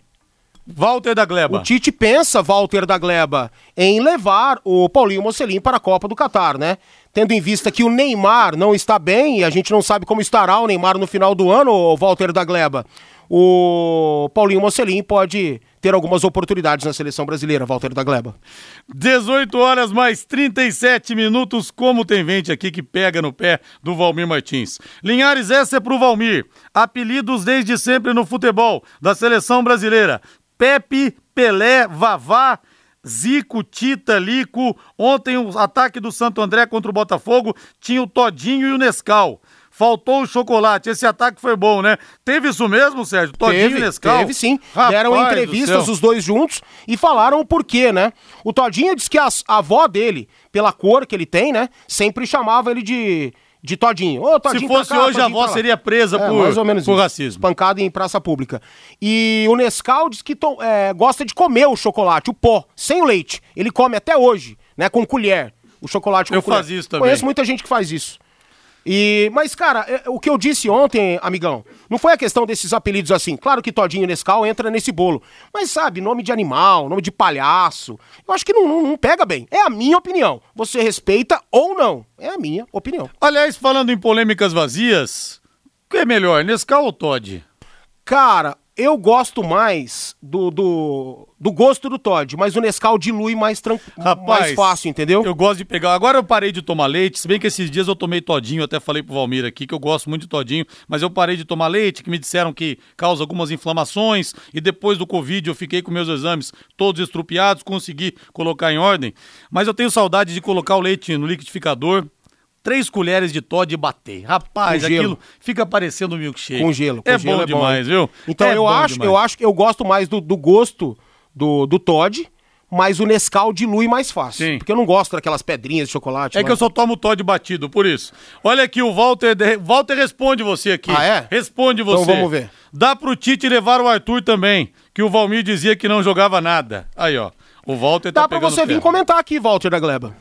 Walter da Gleba. O Tite pensa, Walter da Gleba, em levar o Paulinho Mocelin para a Copa do Catar, né? Tendo em vista que o Neymar não está bem e a gente não sabe como estará o Neymar no final do ano, Walter da Gleba. O Paulinho Mocelin pode ter algumas oportunidades na seleção brasileira, Walter da Gleba. 18 horas mais 37 minutos. Como tem gente aqui que pega no pé do Valmir Martins. Linhares, essa é pro Valmir. Apelidos desde sempre no futebol da seleção brasileira: Pepe, Pelé, Vavá. Zico, Tita, Lico. Ontem o ataque do Santo André contra o Botafogo tinha o Todinho e o Nescau. Faltou o chocolate. Esse ataque foi bom, né? Teve isso mesmo, Sérgio? Todinho teve, e Nescau? teve sim. Rapaz Deram entrevistas os dois juntos e falaram o porquê, né? O Todinho disse que a, a avó dele, pela cor que ele tem, né, sempre chamava ele de, de Todinho. Ô, Todinho Se fosse cá, hoje, a avó seria presa É, por, mais ou menos por isso. racismo. Pancada em praça pública. E o Nescau diz que to- é, gosta de comer o chocolate, o pó, sem o leite. Ele come até hoje, né, com colher. O chocolate com Eu colher. fazia isso também. Conheço muita gente que faz isso. E, mas, cara, é, o que eu disse ontem, amigão, não foi a questão desses apelidos assim. Claro que Todinho Nescau entra nesse bolo. Mas, sabe, nome de animal, nome de palhaço, eu acho que não, não- não pega bem. É a minha opinião. Você respeita ou não. É a minha opinião. Aliás, falando em polêmicas vazias, o que é melhor, Nescau ou Todd? Cara, eu gosto mais do, do, do gosto do Todd, mas o Nescau dilui mais, tran... mais fácil, entendeu? Eu gosto de pegar. Agora eu parei de tomar leite, se bem que esses dias eu tomei todinho, até falei pro Valmir aqui que eu gosto muito de todinho, mas eu parei de tomar leite, que me disseram que causa algumas inflamações, e depois do Covid eu fiquei com meus exames todos estrupiados, consegui colocar em ordem, mas eu tenho saudade de colocar o leite no liquidificador. Três colheres de Todd e bater. Rapaz, aquilo fica parecendo um milkshake. Com gelo. Com é gelo bom é bom. demais, viu? Então É eu bom acho, demais. eu acho que eu gosto mais do, do gosto do, do Todd, mas o Nescau dilui mais fácil. Sim. Porque eu não gosto daquelas pedrinhas de chocolate. É lá. que eu só tomo Todd batido, por isso. Olha aqui, o Walter. Walter responde você aqui. Ah, é? Responde Então você. vamos ver. Dá pro Tite levar o Arthur também, que o Valmir dizia que não jogava nada. Aí, ó. O Walter tá Dá pra você vir comentar aqui, Walter da Gleba.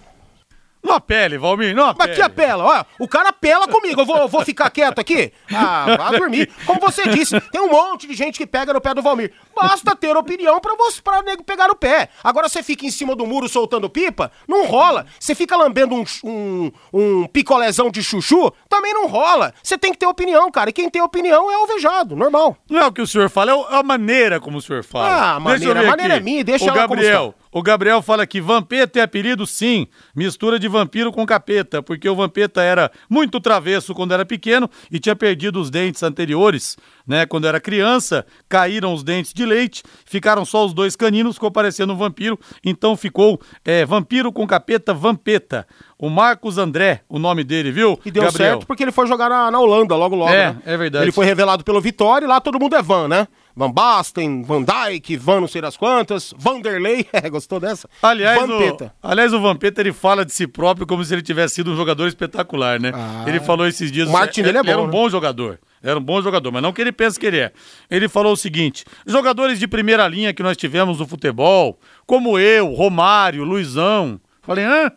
Não apele, Valmir, não apele. Mas que apela, ó, o cara apela comigo, eu vou, eu vou ficar quieto aqui? Ah, vá dormir. Como você disse, tem um monte de gente que pega no pé do Valmir. Basta ter opinião pra você, pra nego pegar no pé. Agora você fica em cima do muro soltando pipa, não rola. Você fica lambendo um, um, um picolézão de chuchu, também não rola. Você tem que ter opinião, cara, e quem tem opinião é alvejado, normal. Não é o que o senhor fala, é é a maneira como o senhor fala. Ah, a maneira- a maneira aqui. é minha, deixa o ela Gabriel. O Gabriel fala que Vampeta é apelido, sim. Mistura de vampiro com capeta, porque o Vampeta era muito travesso quando era pequeno e tinha perdido os dentes anteriores né? Quando era criança, caíram os dentes de leite, ficaram só os dois caninos, ficou parecendo um vampiro, então ficou é, vampiro com capeta, vampeta. O Marcos André, o nome dele, viu? E deu Gabriel? certo porque ele foi jogar na, na Holanda logo logo, É, né? é verdade. Ele foi revelado pelo Vitória e lá todo mundo é Van, né? Van Basten, Van Dijk, Van não sei das quantas, Vanderlei, é, gostou dessa? Aliás, Vampeta. o, aliás, o Vampeta ele fala de si próprio como se ele tivesse sido um jogador espetacular, né? ele falou esses dias. O marketing dele é ele Era bom, um né? bom jogador. Era um bom jogador, mas não que ele pense que ele é. Ele falou o seguinte: jogadores de primeira linha que nós tivemos no futebol, como eu, Romário, Luizão. Falei, hã?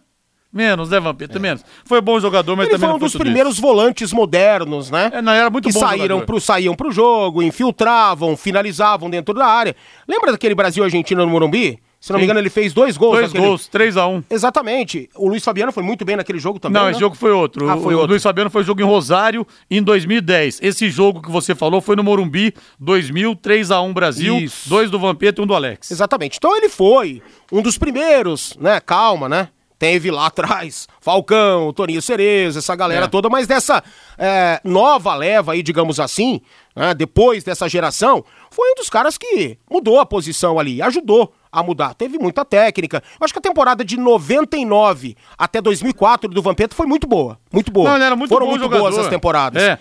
Menos, né, Vampeta? Menos. Foi bom jogador, mas Ele também foi um dos primeiros volantes modernos, né? É, não, era muito que bom saíram jogador. pro, saíam pro jogo, infiltravam, finalizavam dentro da área. Lembra daquele Brasil-Argentina no Morumbi? Se não me Sim. engano, ele fez dois gols. Dois naquele- gols, 3x1. Exatamente. O Luiz Fabiano foi muito bem naquele jogo também. Não, né? esse jogo foi outro. Ah, foi o outro. Luiz Fabiano foi jogo em Rosário em 2010. Esse jogo que você falou foi no Morumbi, 2000, 3x1 Brasil, Isso. dois do Vampeta e um do Alex. Exatamente. Então ele foi um dos primeiros, né? Calma, né? Teve lá atrás Falcão, Toninho Cerezo, essa galera É. toda, mas dessa é, nova leva aí, digamos assim, né, depois dessa geração, foi um dos caras que mudou a posição ali, ajudou a mudar. Teve muita técnica. Eu acho que a temporada de 99 até 2004 do Vampeta foi muito boa. Muito boa. Não, era muito Foram muito jogador. boas as temporadas. É.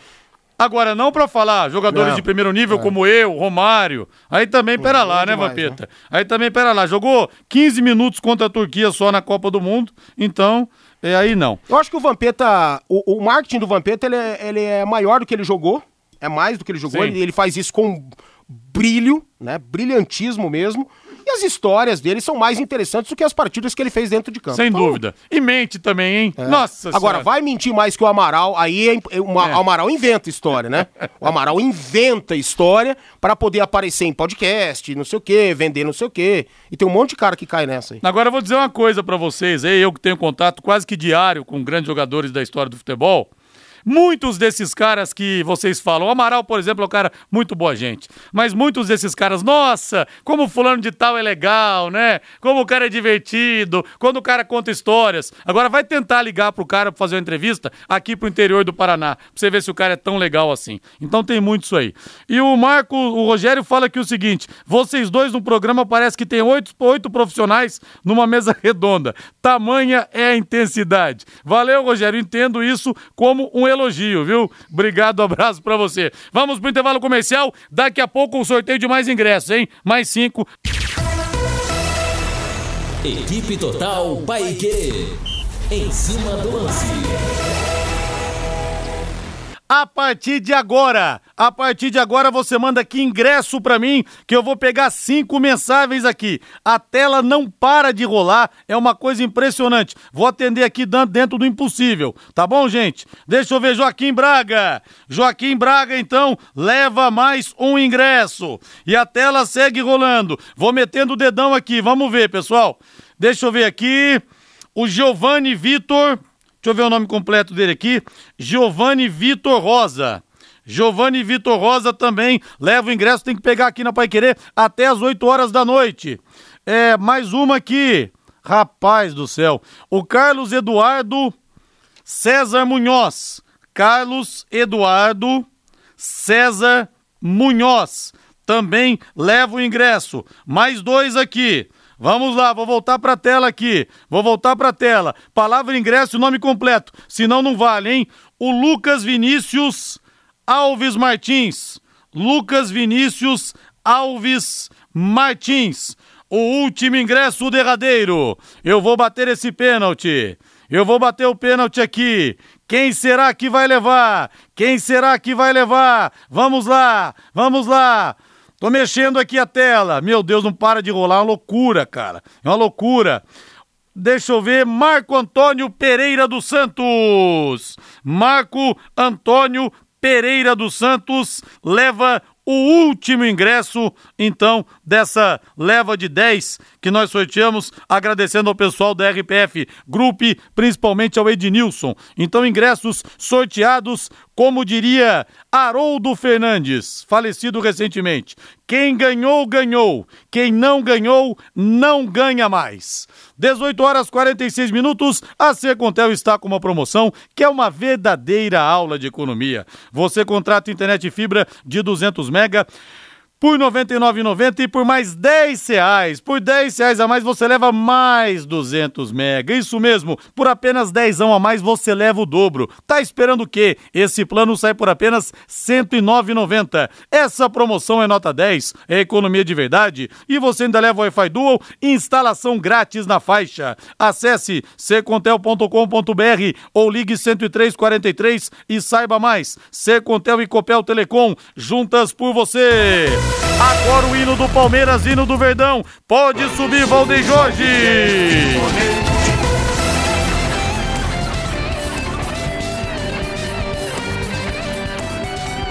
Agora, não pra falar jogadores Não. de primeiro nível como eu, Romário. Aí também, pera lá, é né, demais, Vampeta? Aí também, pera lá. Jogou 15 minutos contra a Turquia só na Copa do Mundo. Então, é aí não. Eu acho que o Vampeta, o, o marketing do Vampeta, ele é, ele é maior do que ele jogou. É mais do que ele jogou. Ele, ele faz isso com brilho, né? Brilhantismo mesmo. E as histórias dele são mais interessantes do que as partidas que ele fez dentro de campo. Sem Então, dúvida. E mente também, hein? é. Nossa Agora, Senhora. vai mentir mais que o Amaral, aí é, é É. o Amaral inventa história, né? O Amaral inventa história para poder aparecer em podcast, não sei o quê, vender não sei o quê. E tem um monte de cara que cai nessa aí. Agora eu vou dizer uma coisa pra vocês, aí eu que tenho contato quase que diário com grandes jogadores da história do futebol. Muitos desses caras que vocês falam, o Amaral, por exemplo, é um cara muito boa gente. Mas muitos desses caras, nossa, como fulano de tal é legal, né? Como o cara é divertido, quando o cara conta histórias. Agora vai tentar ligar pro cara pra fazer uma entrevista aqui pro interior do Paraná, pra você ver se o cara é tão legal assim. Então tem muito isso aí. E o Marco, o Rogério fala aqui o seguinte: vocês dois no programa parece que tem oito, oito profissionais numa mesa redonda. Tamanha é a intensidade. Valeu, Rogério. Entendo isso como um elogio, viu? Obrigado, abraço pra você. Vamos pro intervalo comercial. Daqui a pouco o sorteio de mais ingressos, hein? Mais cinco. Equipe Total Paique. Em cima do lance. A partir de agora, a partir de agora você manda aqui ingresso pra mim, que eu vou pegar cinco mensagens aqui. A tela não para de rolar, é uma coisa impressionante. Vou atender aqui dentro do impossível, tá bom, gente? Deixa eu ver Joaquim Braga. Joaquim Braga, então, leva mais um ingresso. E a tela segue rolando. Vou metendo o dedão aqui, vamos ver, pessoal. Deixa eu ver aqui. O Giovanni Vitor. Deixa eu ver o nome completo dele aqui. Giovanni Vitor Rosa. Giovanni Vitor Rosa também leva o ingresso, tem que pegar aqui na Pai Querer até as 8 horas da noite. É, mais uma aqui. Rapaz do céu. O Carlos Eduardo César Munhoz. Carlos Eduardo César Munhoz. Também leva o ingresso. Mais dois aqui. Vamos lá, vou voltar pra tela aqui. Vou voltar pra tela. Palavra ingresso nome completo. Senão não vale, hein? O Lucas Vinícius Alves Martins. Lucas Vinícius Alves Martins. O último ingresso derradeiro. Eu vou bater esse pênalti. Eu vou bater o pênalti aqui. Quem será que vai levar? Quem será que vai levar? Vamos lá, vamos lá. Tô mexendo aqui a tela. Meu Deus, não para de rolar. É uma loucura, cara. É uma loucura. Deixa eu ver. Marco Antônio Pereira dos Santos. Marco Antônio Pereira dos Santos leva o último ingresso, então, dessa leva de 10 que nós sorteamos, agradecendo ao pessoal da RPF Group, principalmente ao Ednilson. Então, ingressos sorteados Como diria Haroldo Fernandes, falecido recentemente, quem ganhou, ganhou. Quem não ganhou, não ganha mais. 18 horas 46 minutos, a Secontel está com uma promoção que é uma verdadeira aula de economia. Você contrata internet fibra de 200 mega por R$ 99,90 e por mais 10 reais. Por 10 reais a mais você leva mais 200 mega. Isso mesmo, por apenas 10 a mais você leva o dobro. Tá esperando o quê? Esse plano sai por apenas R$ 109,90. Essa promoção é nota 10, é economia de verdade e você ainda leva Wi-Fi Dual e instalação grátis na faixa. Acesse secontel.com.br ou ligue 10343 e saiba mais. Secontel e Copel Telecom, juntas por você. Agora o hino do Palmeiras, hino do Verdão. Pode subir, Valdeir Jorge.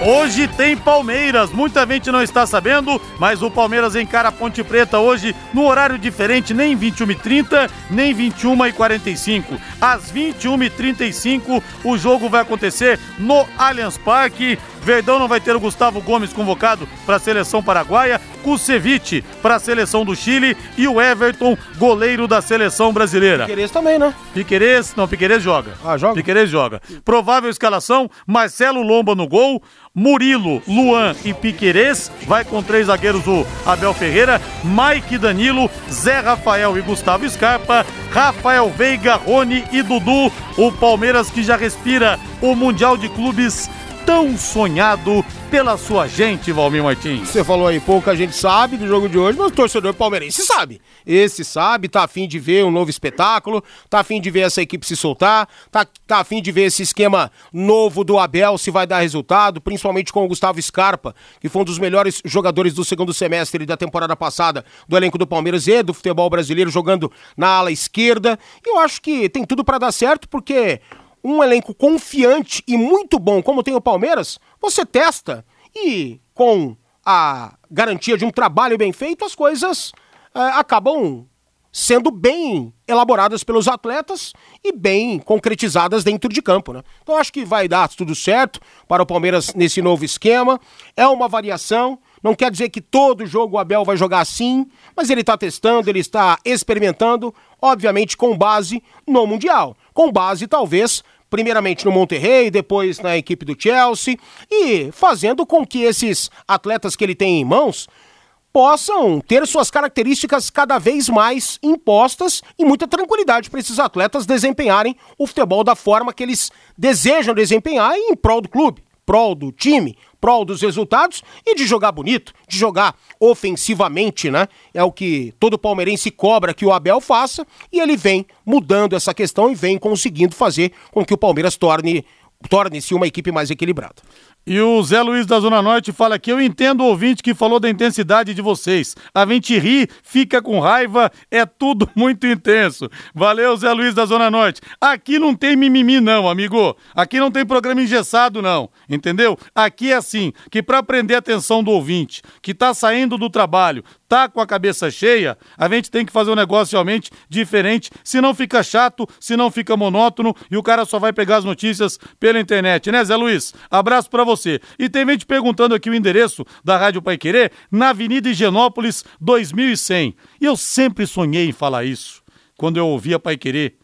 Hoje tem Palmeiras, muita gente não está sabendo, mas o Palmeiras encara a Ponte Preta hoje no horário diferente, nem 21h30, nem 21h45. Às 21h35 o jogo vai acontecer no Allianz Parque. Verdão não vai ter o Gustavo Gomes convocado para a seleção paraguaia, Kusevich para a seleção do Chile e o Everton, goleiro da seleção brasileira. Piquerez também, né? Piquerez, não, Piquerez joga. Ah, joga? Piquerez joga. Provável escalação: Marcelo Lomba no gol, Murilo, Luan e Piquerez. Vai com três zagueiros o Abel Ferreira, Mike Danilo, Zé Rafael e Gustavo Scarpa, Rafael Veiga, Rony e Dudu. O Palmeiras que já respira o Mundial de Clubes tão sonhado pela sua gente, Valmir Martins. Você falou aí, pouca gente sabe do jogo de hoje, mas o torcedor palmeirense sabe. Esse sabe, tá afim de ver um novo espetáculo, tá afim de ver essa equipe se soltar, tá, tá afim de ver esse esquema novo do Abel, se vai dar resultado, principalmente com o Gustavo Scarpa, que foi um dos melhores jogadores do segundo semestre da temporada passada do elenco do Palmeiras e do futebol brasileiro, jogando na ala esquerda. E eu acho que tem tudo para dar certo, porque um elenco confiante e muito bom como tem o Palmeiras, você testa e com a garantia de um trabalho bem feito, as coisas é, acabam sendo bem elaboradas pelos atletas e bem concretizadas dentro de campo, né? Então acho que vai dar tudo certo para o Palmeiras nesse novo esquema. É uma variação, não quer dizer que todo jogo o Abel vai jogar assim, mas ele está testando, ele está experimentando, obviamente com base no Mundial. Com base, talvez, primeiramente no Monterrey, depois na equipe do Chelsea, e fazendo com que esses atletas que ele tem em mãos possam ter suas características cada vez mais impostas e muita tranquilidade para esses atletas desempenharem o futebol da forma que eles desejam desempenhar em prol do clube, prol do time, prol dos resultados e de jogar bonito, de jogar ofensivamente, né? É o que todo palmeirense cobra que o Abel faça e ele vem mudando essa questão e vem conseguindo fazer com que o Palmeiras torne torne-se uma equipe mais equilibrada. E o Zé Luiz da Zona Norte fala que eu entendo o ouvinte que falou da intensidade de vocês. A gente ri, fica com raiva, é tudo muito intenso. Valeu, Zé Luiz da Zona Norte. Aqui não tem mimimi não, amigo. Aqui não tem programa engessado não, entendeu? Aqui é assim, que para prender a atenção do ouvinte, que tá saindo do trabalho, tá com a cabeça cheia, a gente tem que fazer um negócio realmente diferente, senão fica chato, senão fica monótono e o cara só vai pegar as notícias pela internet, né, Zé Luiz? Abraço para você. E tem gente perguntando aqui o endereço da Rádio Pai Querer, na Avenida Higienópolis, 2100. E eu sempre sonhei em falar isso, quando eu ouvia Pai Querer.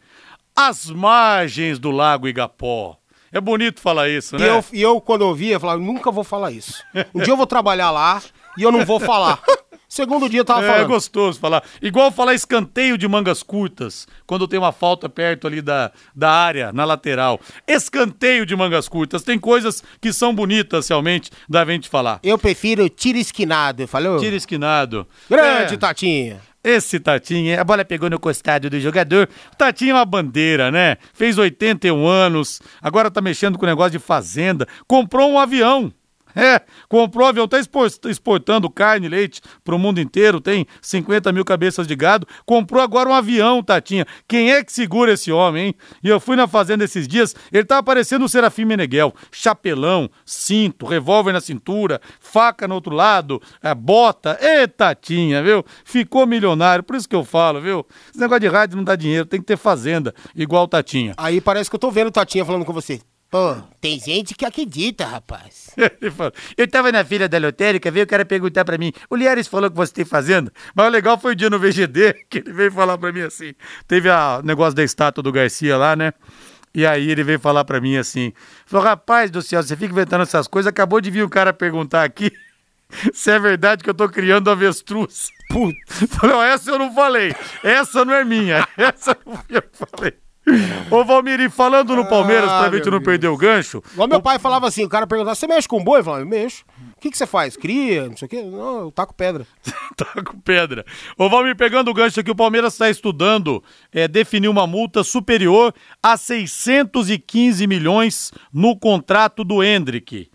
As margens do Lago Igapó. É bonito falar isso, né? E eu, e eu quando ouvia, eu falava, nunca vou falar isso. Um dia eu vou trabalhar lá e eu não vou falar. Segundo dia tava É falando. gostoso falar. Igual falar escanteio de mangas curtas, quando tem uma falta perto ali da, da área, na lateral. Escanteio de mangas curtas. Tem coisas que são bonitas, realmente, da gente falar. Eu prefiro tiro esquinado, falou? Tiro esquinado. Grande, É. Tatinha. Esse Tatinha, a bola pegou no costado do jogador. O Tatinha é uma bandeira, né? Fez 81 anos, agora tá mexendo com negócio de fazenda. Comprou um avião. É, comprou avião, tá expor- exportando carne e leite pro mundo inteiro, tem 50 mil cabeças de gado. Comprou agora um avião, Tatinha. Quem é que segura esse homem, hein? E eu fui na fazenda esses dias, ele tava parecendo o Serafim Meneghel. Chapelão, cinto, revólver na cintura, faca no outro lado, é, bota. Ê, Tatinha, viu? Ficou milionário, por isso que eu falo, viu? Esse negócio de rádio não dá dinheiro, tem que ter fazenda, igual o Tatinha. Aí parece que eu tô vendo o Tatinha falando com você. Pô, tem gente que acredita, rapaz. Ele falou, eu tava na fila da lotérica, veio o cara perguntar pra mim, o Liares falou o que você tem fazendo, mas o legal foi o dia no VGD, que ele veio falar pra mim assim, teve o negócio da estátua do Garcia lá, né? E aí ele veio falar pra mim assim, falou, rapaz do céu, você fica inventando essas coisas, acabou de vir um cara perguntar aqui se é verdade que eu tô criando avestruz. Putz. Falei, essa eu não falei, essa não é minha, essa não eu falei. Ô Valmiri, falando no Palmeiras, Ah, pra gente não perder o gancho, Igual meu pai falava assim, o cara perguntava, você mexe com boi? Eu falava, eu mexo. O que, que você faz? Cria, não sei o quê? Não, eu taco pedra. tá com pedra. Ô Valmir, pegando o gancho aqui, o Palmeiras está estudando é, definir uma multa superior a 615 milhões no contrato do Hendrick.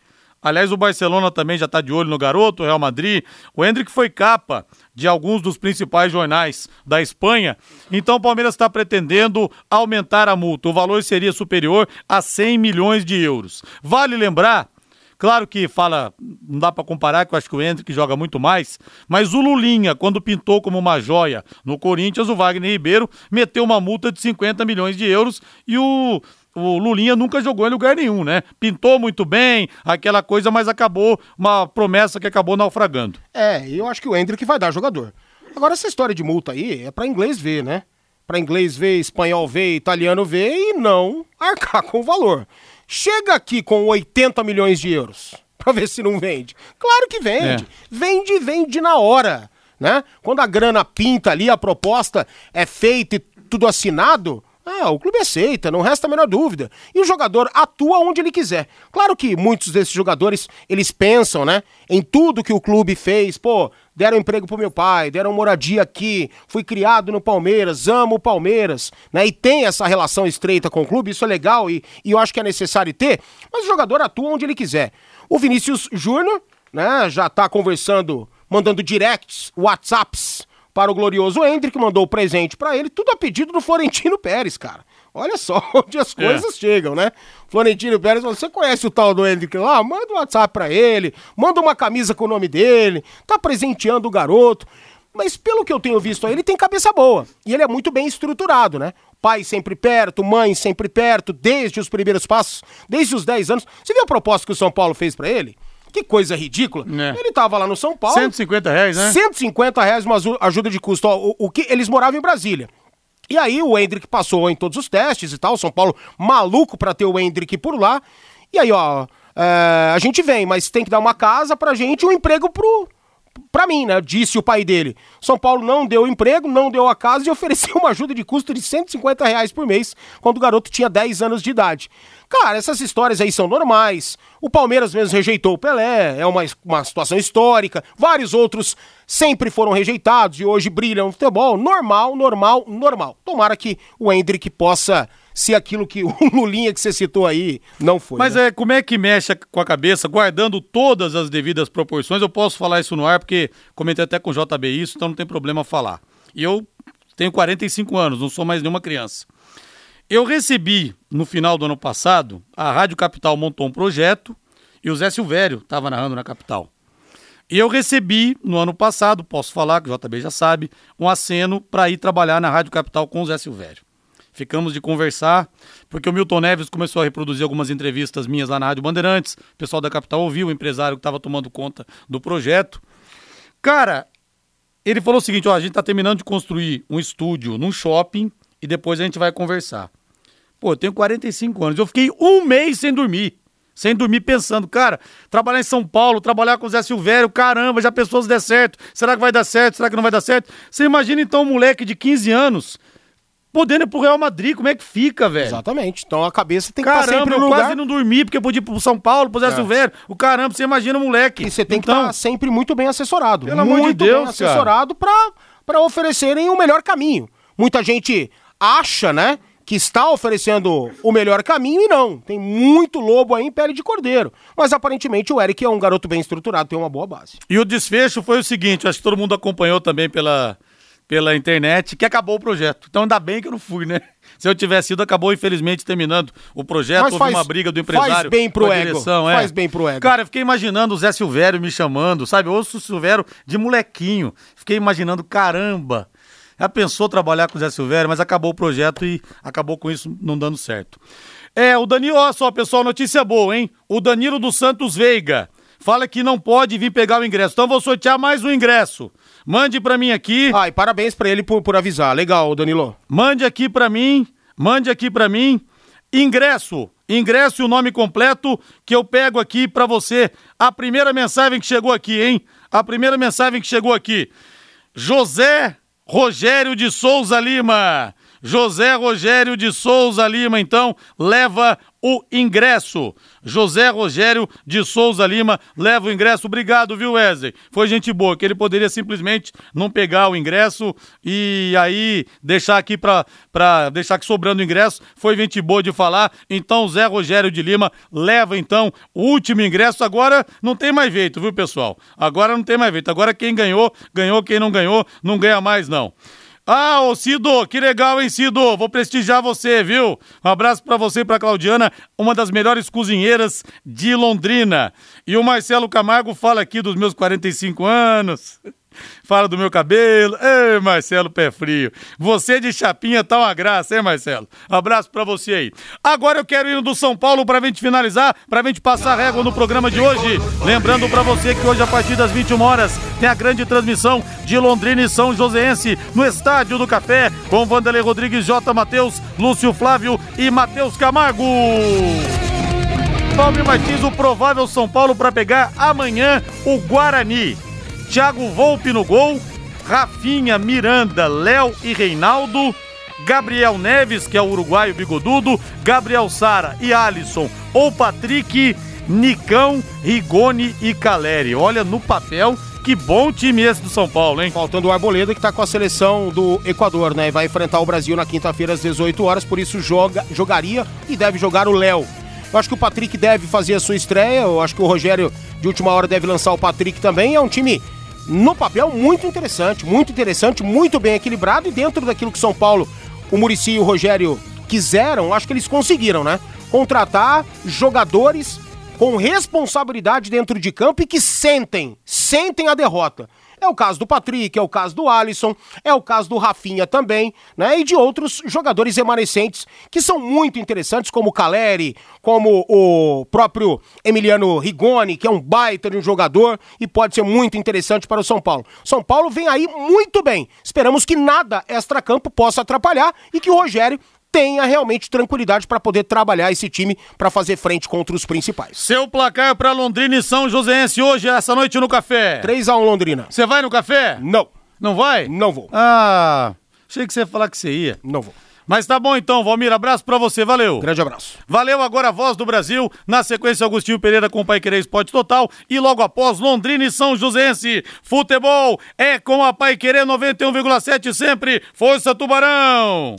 Aliás, o Barcelona também já está de olho no garoto, o Real Madrid. O Hendrick foi capa de alguns dos principais jornais da Espanha. Então o Palmeiras está pretendendo aumentar a multa. O valor seria superior a 100 milhões de euros. Vale lembrar Claro que fala, não dá pra comparar, que eu acho que o Hendrick joga muito mais, mas o Lulinha, quando pintou como uma joia no Corinthians, o Wagner Ribeiro meteu uma multa de 50 milhões de euros e o, o Lulinha nunca jogou em lugar nenhum, né? Pintou muito bem, aquela coisa, mas acabou uma promessa que acabou naufragando. É, eu acho que o Hendrick vai dar jogador. Agora, essa história de multa aí é pra inglês ver, né? Pra inglês ver, espanhol ver, italiano ver e não arcar com o valor. Chega aqui com 80 milhões de euros pra ver se não vende. Claro que vende. É. Vende, vende na hora, né? Quando a grana pinta ali, a proposta é feita e tudo assinado, ah, o clube aceita, não resta a menor dúvida. E o jogador atua onde ele quiser. Claro que muitos desses jogadores, eles pensam, né, em tudo que o clube fez. Pô, deram emprego pro meu pai, deram moradia aqui, fui criado no Palmeiras, amo o Palmeiras, né? E tem essa relação estreita com o clube, isso é legal e, e eu acho que é necessário ter, mas o jogador atua onde ele quiser. O Vinícius Júnior, né, já tá conversando, mandando directs, WhatsApps para o glorioso Hendrick, mandou o presente para ele, tudo a pedido do Florentino Pérez, cara. Olha só onde as coisas chegam, né? Florentino Pérez, você conhece o tal do Hendrick lá? Manda um WhatsApp pra ele, manda uma camisa com o nome dele, tá presenteando o garoto. Mas pelo que eu tenho visto aí, ele tem cabeça boa. E ele é muito bem estruturado, né? Pai sempre perto, mãe sempre perto, desde os primeiros passos, desde os 10 anos. Você viu a proposta que o São Paulo fez pra ele? Que coisa ridícula. É. Ele tava lá no São Paulo. 150 reais, né? 150 reais uma ajuda de custo. Ó, o, o que eles moravam em Brasília. E aí o Hendrick passou em todos os testes e tal. São Paulo maluco pra ter o Hendrick por lá. E aí, ó, é, a gente vem, mas tem que dar uma casa pra gente e um emprego pro. Pra mim, né? Disse o pai dele. São Paulo não deu emprego, não deu a casa e ofereceu uma ajuda de custo de 150 reais por mês quando o garoto tinha 10 anos de idade. Cara, essas histórias aí são normais. O Palmeiras mesmo rejeitou o Pelé, é uma, uma situação histórica. Vários outros sempre foram rejeitados e hoje brilham no futebol. Normal, normal, normal. Tomara que o Hendrick possa ser aquilo que o Lulinha que você citou aí não foi. Mas né? é, como é que mexe com a cabeça, guardando todas as devidas proporções? Eu posso falar isso no ar, porque comentei até com o JB isso, então não tem problema falar. E eu tenho 45 anos, não sou mais nenhuma criança. Eu recebi, no final do ano passado, a Rádio Capital montou um projeto e o Zé Silvério estava narrando na Capital. E eu recebi, no ano passado, posso falar, que o JB já sabe, um aceno para ir trabalhar na Rádio Capital com o Zé Silvério. Ficamos de conversar, porque o Milton Neves começou a reproduzir algumas entrevistas minhas lá na Rádio Bandeirantes. O pessoal da Capital ouviu, o empresário que estava tomando conta do projeto. Cara, ele falou o seguinte: ó, a gente tá terminando de construir um estúdio num shopping e depois a gente vai conversar. Pô, eu tenho 45 anos. Eu fiquei um mês sem dormir. Sem dormir pensando, cara, trabalhar em São Paulo, trabalhar com o Zé Silvério, caramba, já pensou se der certo? Será que vai dar certo? Será que não vai dar certo? Você imagina então um moleque de 15 anos podendo ir pro Real Madrid, como é que fica, velho? Exatamente. Então a cabeça tem que estar Caramba, sempre eu no lugar. quase não dormi porque eu podia ir pro São Paulo, pro Zé Silvério. O caramba, você imagina o moleque. E você tem que então, estar sempre muito bem assessorado. Pelo amor de muito Deus, bem assessorado pra para oferecerem o melhor caminho. Muita gente acha, né, que está oferecendo o melhor caminho e não. Tem muito lobo aí em pele de cordeiro. Mas aparentemente o Eric é um garoto bem estruturado, tem uma boa base. E o desfecho foi o seguinte, acho que todo mundo acompanhou também pela, pela internet, que acabou o projeto. Então ainda bem que eu não fui, né? Se eu tivesse ido, acabou infelizmente terminando o projeto, Mas houve faz- uma briga do faz empresário bem pro ego, direção, é. faz bem pro ego. Cara, eu fiquei imaginando o Zé Silvério me chamando, sabe? Eu ouço o Silvério de molequinho. Fiquei imaginando, caramba, já pensou trabalhar com o Zé Silvério, mas acabou o projeto e acabou com isso não dando certo. É, o Danilo, olha só, pessoal, notícia boa, hein? O Danilo dos Santos Veiga fala que não pode vir pegar o ingresso. Então vou sortear mais um ingresso. Mande para mim aqui. Ai, parabéns para ele por, por avisar. Legal, Danilo. Mande aqui para mim, mande aqui para mim. Ingresso, ingresso e o nome completo que eu pego aqui para você. A primeira mensagem que chegou aqui, hein? A primeira mensagem que chegou aqui. José Rogério de Souza Lima. José Rogério de Souza Lima, então, leva o ingresso. José Rogério de Souza Lima leva o ingresso. Obrigado, viu, Wesley? Foi gente boa, que ele poderia simplesmente não pegar o ingresso e aí deixar aqui para deixar aqui sobrando o ingresso. Foi gente boa de falar. Então, Zé Rogério de Lima leva então o último ingresso. Agora não tem mais jeito, viu, pessoal? Agora não tem mais jeito. Agora quem ganhou, ganhou. Quem não ganhou, não ganha mais, não. Ah, ô Cido, que legal, hein, Cido? Vou prestigiar você, viu? Um abraço para você e pra Claudiana, uma das melhores cozinheiras de Londrina. E o Marcelo Camargo fala aqui dos meus 45 anos. Fala do meu cabelo. Ei, Marcelo Pé Frio. Você de chapinha tá uma graça, hein, Marcelo? Abraço pra você aí. Agora eu quero ir do São Paulo pra gente finalizar, pra gente passar régua no programa de hoje. Lembrando pra você que hoje, a partir das 21 horas, tem a grande transmissão de Londrina e São Joséense no Estádio do Café, com Vanderlei Rodrigues, J. Matheus, Lúcio Flávio e Matheus Camargo. Palme Martins, o provável São Paulo para pegar amanhã o Guarani. Thiago Volpe no gol, Rafinha, Miranda, Léo e Reinaldo, Gabriel Neves, que é o uruguaio bigodudo, Gabriel Sara e Alisson, ou Patrick, Nicão, Rigoni e Caleri. Olha no papel que bom time esse do São Paulo, hein? Faltando o Arboleda, que tá com a seleção do Equador, né? E vai enfrentar o Brasil na quinta-feira às 18 horas, por isso joga, jogaria e deve jogar o Léo. Eu acho que o Patrick deve fazer a sua estreia, eu acho que o Rogério de última hora deve lançar o Patrick também. É um time no papel muito interessante, muito interessante, muito bem equilibrado e dentro daquilo que São Paulo, o Murici e o Rogério quiseram, acho que eles conseguiram, né? Contratar jogadores com responsabilidade dentro de campo e que sentem, sentem a derrota. É o caso do Patrick, é o caso do Alisson, é o caso do Rafinha também, né? E de outros jogadores remanescentes que são muito interessantes, como o Caleri, como o próprio Emiliano Rigoni, que é um baita de um jogador e pode ser muito interessante para o São Paulo. São Paulo vem aí muito bem. Esperamos que nada extra-campo possa atrapalhar e que o Rogério tenha realmente tranquilidade para poder trabalhar esse time para fazer frente contra os principais. Seu placar para Londrina e São Joséense hoje, essa noite no café. 3 a 1 Londrina. Você vai no café? Não. Não vai? Não vou. Ah, achei que você ia falar que você ia. Não vou. Mas tá bom então, Valmir, abraço pra você, valeu. Grande abraço. Valeu agora a voz do Brasil, na sequência Agostinho Pereira com o Pai Querer Esporte Total e logo após Londrina e São Joséense. Futebol é com a Pai Querer 91,7 sempre. Força Tubarão!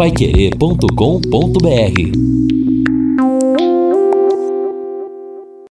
paiquerê.com.br